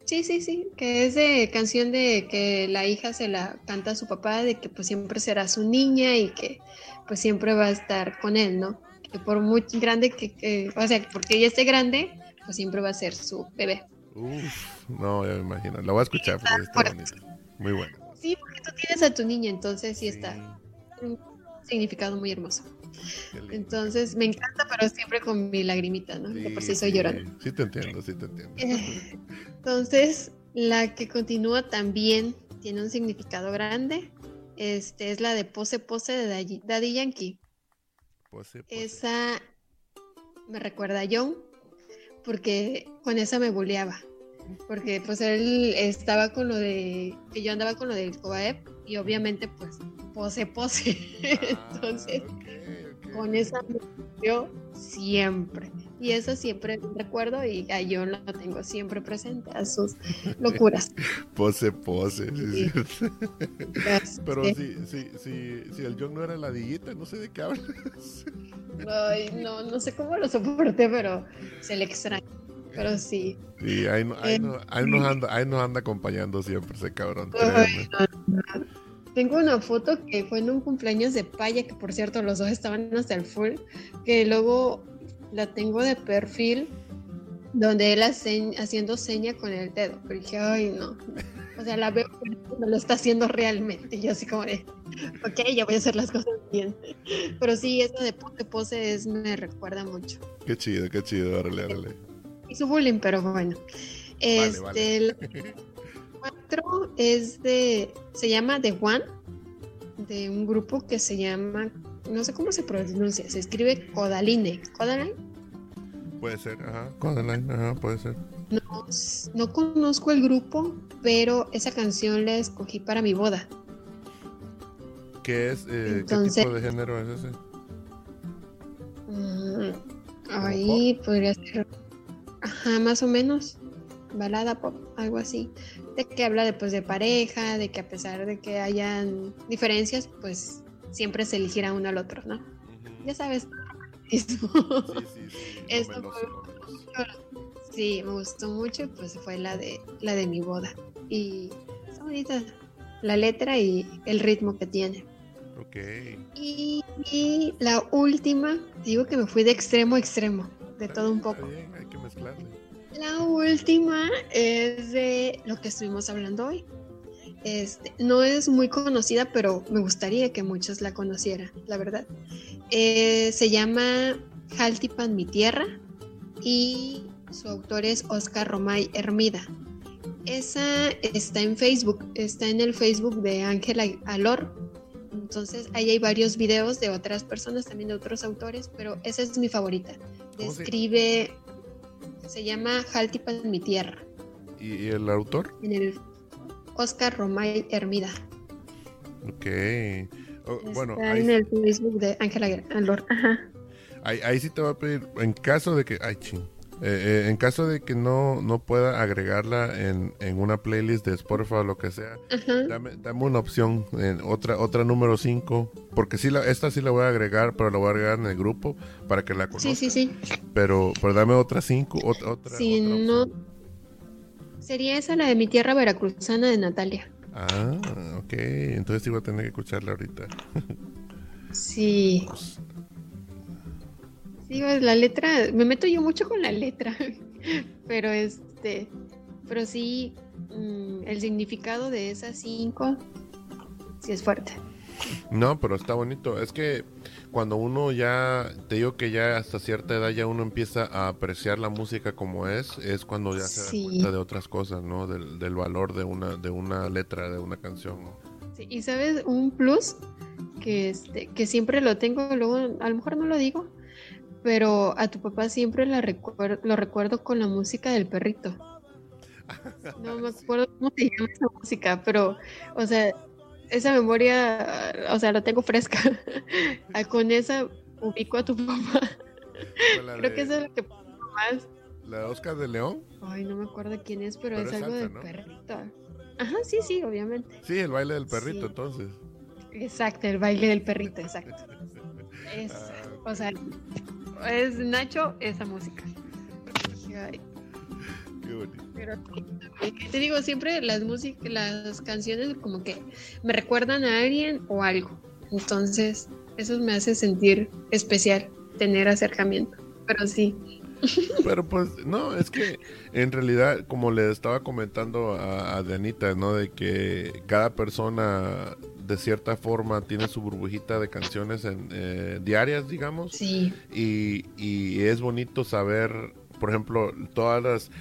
Sí, sí, sí, que es de canción de que la hija se la canta a su papá, de que pues siempre será su niña y que pues siempre va a estar con él, ¿no? Que por muy grande que, o sea, porque ella esté grande, pues siempre va a ser su bebé. Uf, no, ya me imagino. La voy a escuchar porque está bonita. Muy bueno. Sí, porque tú tienes a tu niña, entonces sí está un significado muy hermoso. Entonces me encanta, pero siempre con mi lagrimita, ¿no? por si soy llorando. Sí, te entiendo, sí te entiendo. <laughs> Entonces, la que continúa también tiene un significado grande. Este es la de Pose Pose de Daddy Yankee. Pose, pose. Esa me recuerda a John, porque con esa me buleaba. Porque pues él estaba con lo de, que yo andaba con lo del Coaep y obviamente pues pose pose. <laughs> Ah, Entonces, con esa yo siempre. Y eso siempre recuerdo y a yo lo tengo siempre presente, a sus <laughs> locuras. pose pose. Pero si, si, si, si, el John no era la diguita, no sé de qué hablas. Ay, no, no sé cómo lo soporté, pero se le extraña. Pero sí. Sí, ahí, ahí, eh, ahí, nos anda, ahí nos anda acompañando siempre ese cabrón. Tengo una foto que fue en un cumpleaños de Paya, que por cierto los dos estaban hasta el full, que luego la tengo de perfil donde él hace, haciendo seña con el dedo. Pero dije, ay, no. O sea, la veo, no lo está haciendo realmente. Y yo así como de, ok, ya voy a hacer las cosas bien. Pero sí, eso de pose, pose es, me recuerda mucho. Qué chido, qué chido, órale, órale. Hizo bullying, pero bueno. Vale, este, vale. <laughs> 4 es de, se llama The One, de un grupo que se llama, no sé cómo se pronuncia, se escribe Codaline. ¿Codaline? Puede ser, ajá, Codaline, ajá, puede ser. No, no conozco el grupo, pero esa canción la escogí para mi boda. ¿Qué es? Eh, ¿Qué tipo de género es ese? Mm, ahí podría ser. Ajá, más o menos. Balada pop, algo así. De que habla de, pues, de pareja, de que a pesar de que hayan diferencias, pues siempre se elegirá uno al otro, ¿no? Ya sabes. <laughs> Sí, sí, sí. <laughs> sí, me gustó mucho, pues fue la de la de mi boda. Y está bonita la letra y el ritmo que tiene. Ok. Y, y la última, digo que me fui de extremo a extremo de todo un poco. hay que mezclarle. La última es de lo que estuvimos hablando hoy. Este, no es muy conocida, pero me gustaría que muchos la conocieran, la verdad. Eh, se llama Jaltipan, mi tierra, y su autor es Oscar Romay Hermida. Esa está en Facebook, está en el Facebook de Ángela Alor. Entonces ahí hay varios videos de otras personas, también de otros autores, pero esa es mi favorita describe, se, llama Jaltipan mi tierra. ¿Y, el autor? En el Oscar Romay Hermida. Ok. Oh, bueno, ahí, en el Facebook de Ángela Alor. Ajá. Ahí, ahí, sí te voy a pedir, en caso de que, ay, ching, Eh, eh, en caso de que no, no pueda agregarla en, en una playlist de Spotify o lo que sea, dame, dame, una opción, en otra otra número 5, porque sí la, esta sí la voy a agregar, pero la voy a agregar en el grupo para que la conozcan. Sí, sí, sí. Pero, pero dame otra 5, otra, otra. Si no, sería esa la de mi tierra veracruzana de Natalia. Ah, ok, entonces voy a tener que escucharla ahorita. sí. Sí, la letra, me meto yo mucho con la letra, <laughs> pero este, pero sí, mm, el significado de esas cinco sí es fuerte. No, pero está bonito. Es que cuando uno ya, te digo que ya hasta cierta edad ya uno empieza a apreciar la música como es, es cuando ya se da cuenta de otras cosas, ¿no? Del, del, valor de una, de una letra, de una canción. Sí, y sabes, un plus que, este, que siempre lo tengo, luego a lo mejor no lo digo, pero a tu papá siempre la lo recuerdo con la música del perrito. <laughs> No me acuerdo cómo se llama esa música, pero, o sea, esa memoria, o sea, la tengo fresca. <laughs> Ah, con esa ubico a tu papá. Creo que eso es lo que más. ¿La de Oscar de León? Ay, no me acuerdo quién es, pero, es, algo del perrito. Ajá, sí, sí, obviamente. Sí, el baile del perrito, entonces. Exacto, el baile del perrito, exacto. <laughs> Es, ah, o sea, es Nacho esa música. Qué bonito. Pero te digo, siempre las músicas, las canciones como que me recuerdan a alguien o algo. Entonces, eso me hace sentir especial, tener acercamiento. Pero sí. <laughs> Pero pues, no, es que en realidad, como le estaba comentando a, a Dianita, ¿no? De que cada persona de cierta forma tiene su burbujita de canciones en, eh, diarias, digamos. Sí. Y, y es bonito saber, por ejemplo, todas las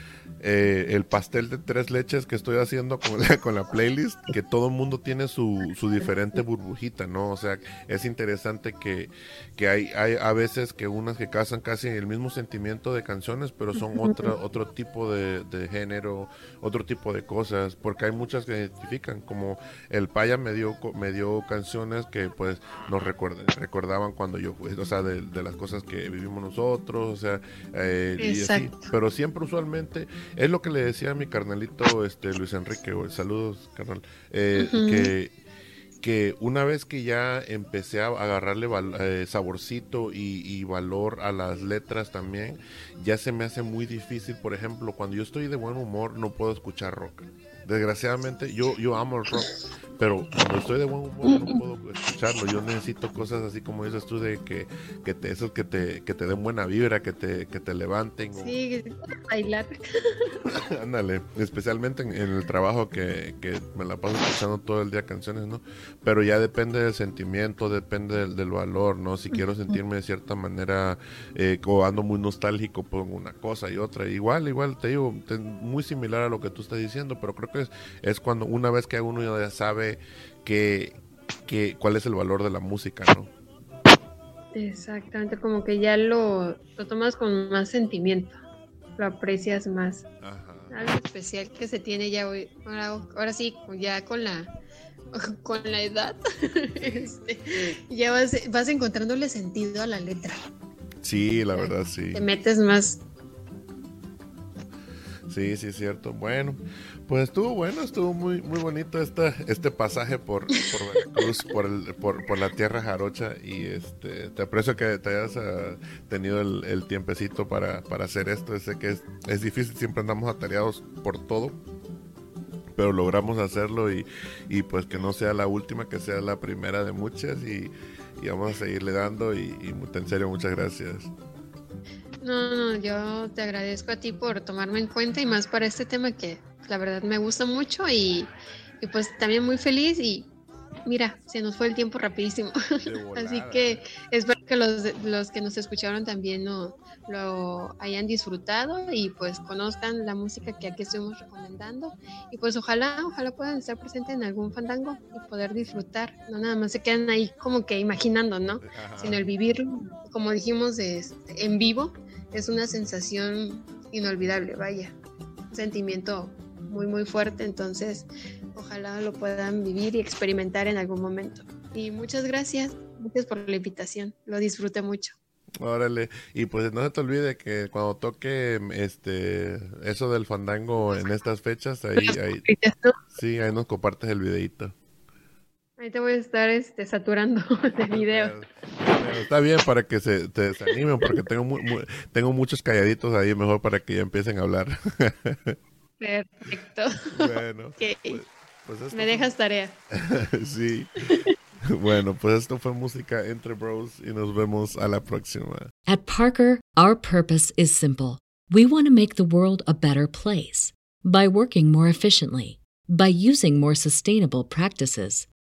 eh, el pastel de tres leches que estoy haciendo con la, con la playlist, que todo el mundo tiene su, su, diferente burbujita, ¿no? O sea, es interesante que, que hay, hay a veces que unas que casan casi el mismo sentimiento de canciones, pero son otro, otro tipo de, de, género, otro tipo de cosas, porque hay muchas que identifican, como el Paya me dio, me dio canciones que pues nos recordaban cuando yo fui, o sea, de, las cosas que vivimos nosotros, o sea, eh, y así, pero siempre usualmente es lo que le decía a mi carnalito este Luis Enrique, saludos carnal, eh, que que una vez que ya empecé a agarrarle eh, saborcito y, y, valor a las letras también, ya se me hace muy difícil, por ejemplo, cuando yo estoy de buen humor no puedo escuchar rock. Desgraciadamente, yo, yo amo el rock, pero cuando estoy de buen humor no puedo escucharlo. Yo necesito cosas así como dices tú, de que, que te, esos que te, que te den buena vibra, que te, que te levanten. Sí, bailar. <laughs> Ándale, especialmente en, el trabajo que, que, me la paso escuchando todo el día canciones, ¿no? Pero ya depende del sentimiento, depende del, valor, ¿no? Si quiero sentirme de cierta manera, eh, o ando muy nostálgico, pongo una cosa y otra. Igual, igual, te digo, muy similar a lo que tú estás diciendo, pero creo que es, cuando una vez que uno ya sabe que, que, cuál es el valor de la música, ¿no? Exactamente, como que ya lo, lo tomas con más sentimiento, lo aprecias más. Algo especial que se tiene ya hoy, ahora, sí, ya con la <laughs> con la edad, <laughs> este, ya vas, vas encontrándole sentido a la letra. Sí, la verdad, sí. Te metes más. Sí, sí, es cierto. Bueno, pues estuvo bueno, estuvo muy muy bonito esta, este pasaje por, por Veracruz, por, el, por, por, la tierra jarocha y este te aprecio que te hayas uh, tenido el, el, tiempecito para, para hacer esto. Sé que es, es, difícil, siempre andamos atareados por todo, pero logramos hacerlo y, y, pues que no sea la última, que sea la primera de muchas y, y vamos a seguirle dando y, y en serio muchas gracias. No, no, yo te agradezco a ti por tomarme en cuenta y más para este tema que la verdad me gusta mucho y, pues también muy feliz y mira, se nos fue el tiempo rapidísimo. <laughs> Así que espero que los, los que nos escucharon también no, lo hayan disfrutado y pues conozcan la música que aquí estuvimos recomendando. Y pues ojalá, ojalá puedan estar presentes en algún fandango y poder disfrutar, no nada más se quedan ahí como que imaginando, ¿no? Sino el vivirlo, como dijimos, este, en vivo es una sensación inolvidable, vaya, un sentimiento muy, muy fuerte, entonces ojalá lo puedan vivir y experimentar en algún momento. Y muchas gracias, gracias por la invitación, lo disfruté mucho. Órale, y pues no se te olvide que cuando toque este eso del fandango en estas fechas, ahí, ahí sí, ahí nos compartes el videito. Ahí te voy a estar este, saturando <laughs> de videos. está bien para que se te desanimen, porque tengo, tengo muchos calladitos ahí, mejor para que ya empiecen a hablar. <laughs> Perfecto. Bueno. <laughs> Pues, pues Me dejas tarea. sí. Bueno, pues esto fue música entre bros y nos vemos a la próxima. At Parker, our purpose is simple. We want to make the world a better place by working more efficiently, by using more sustainable practices,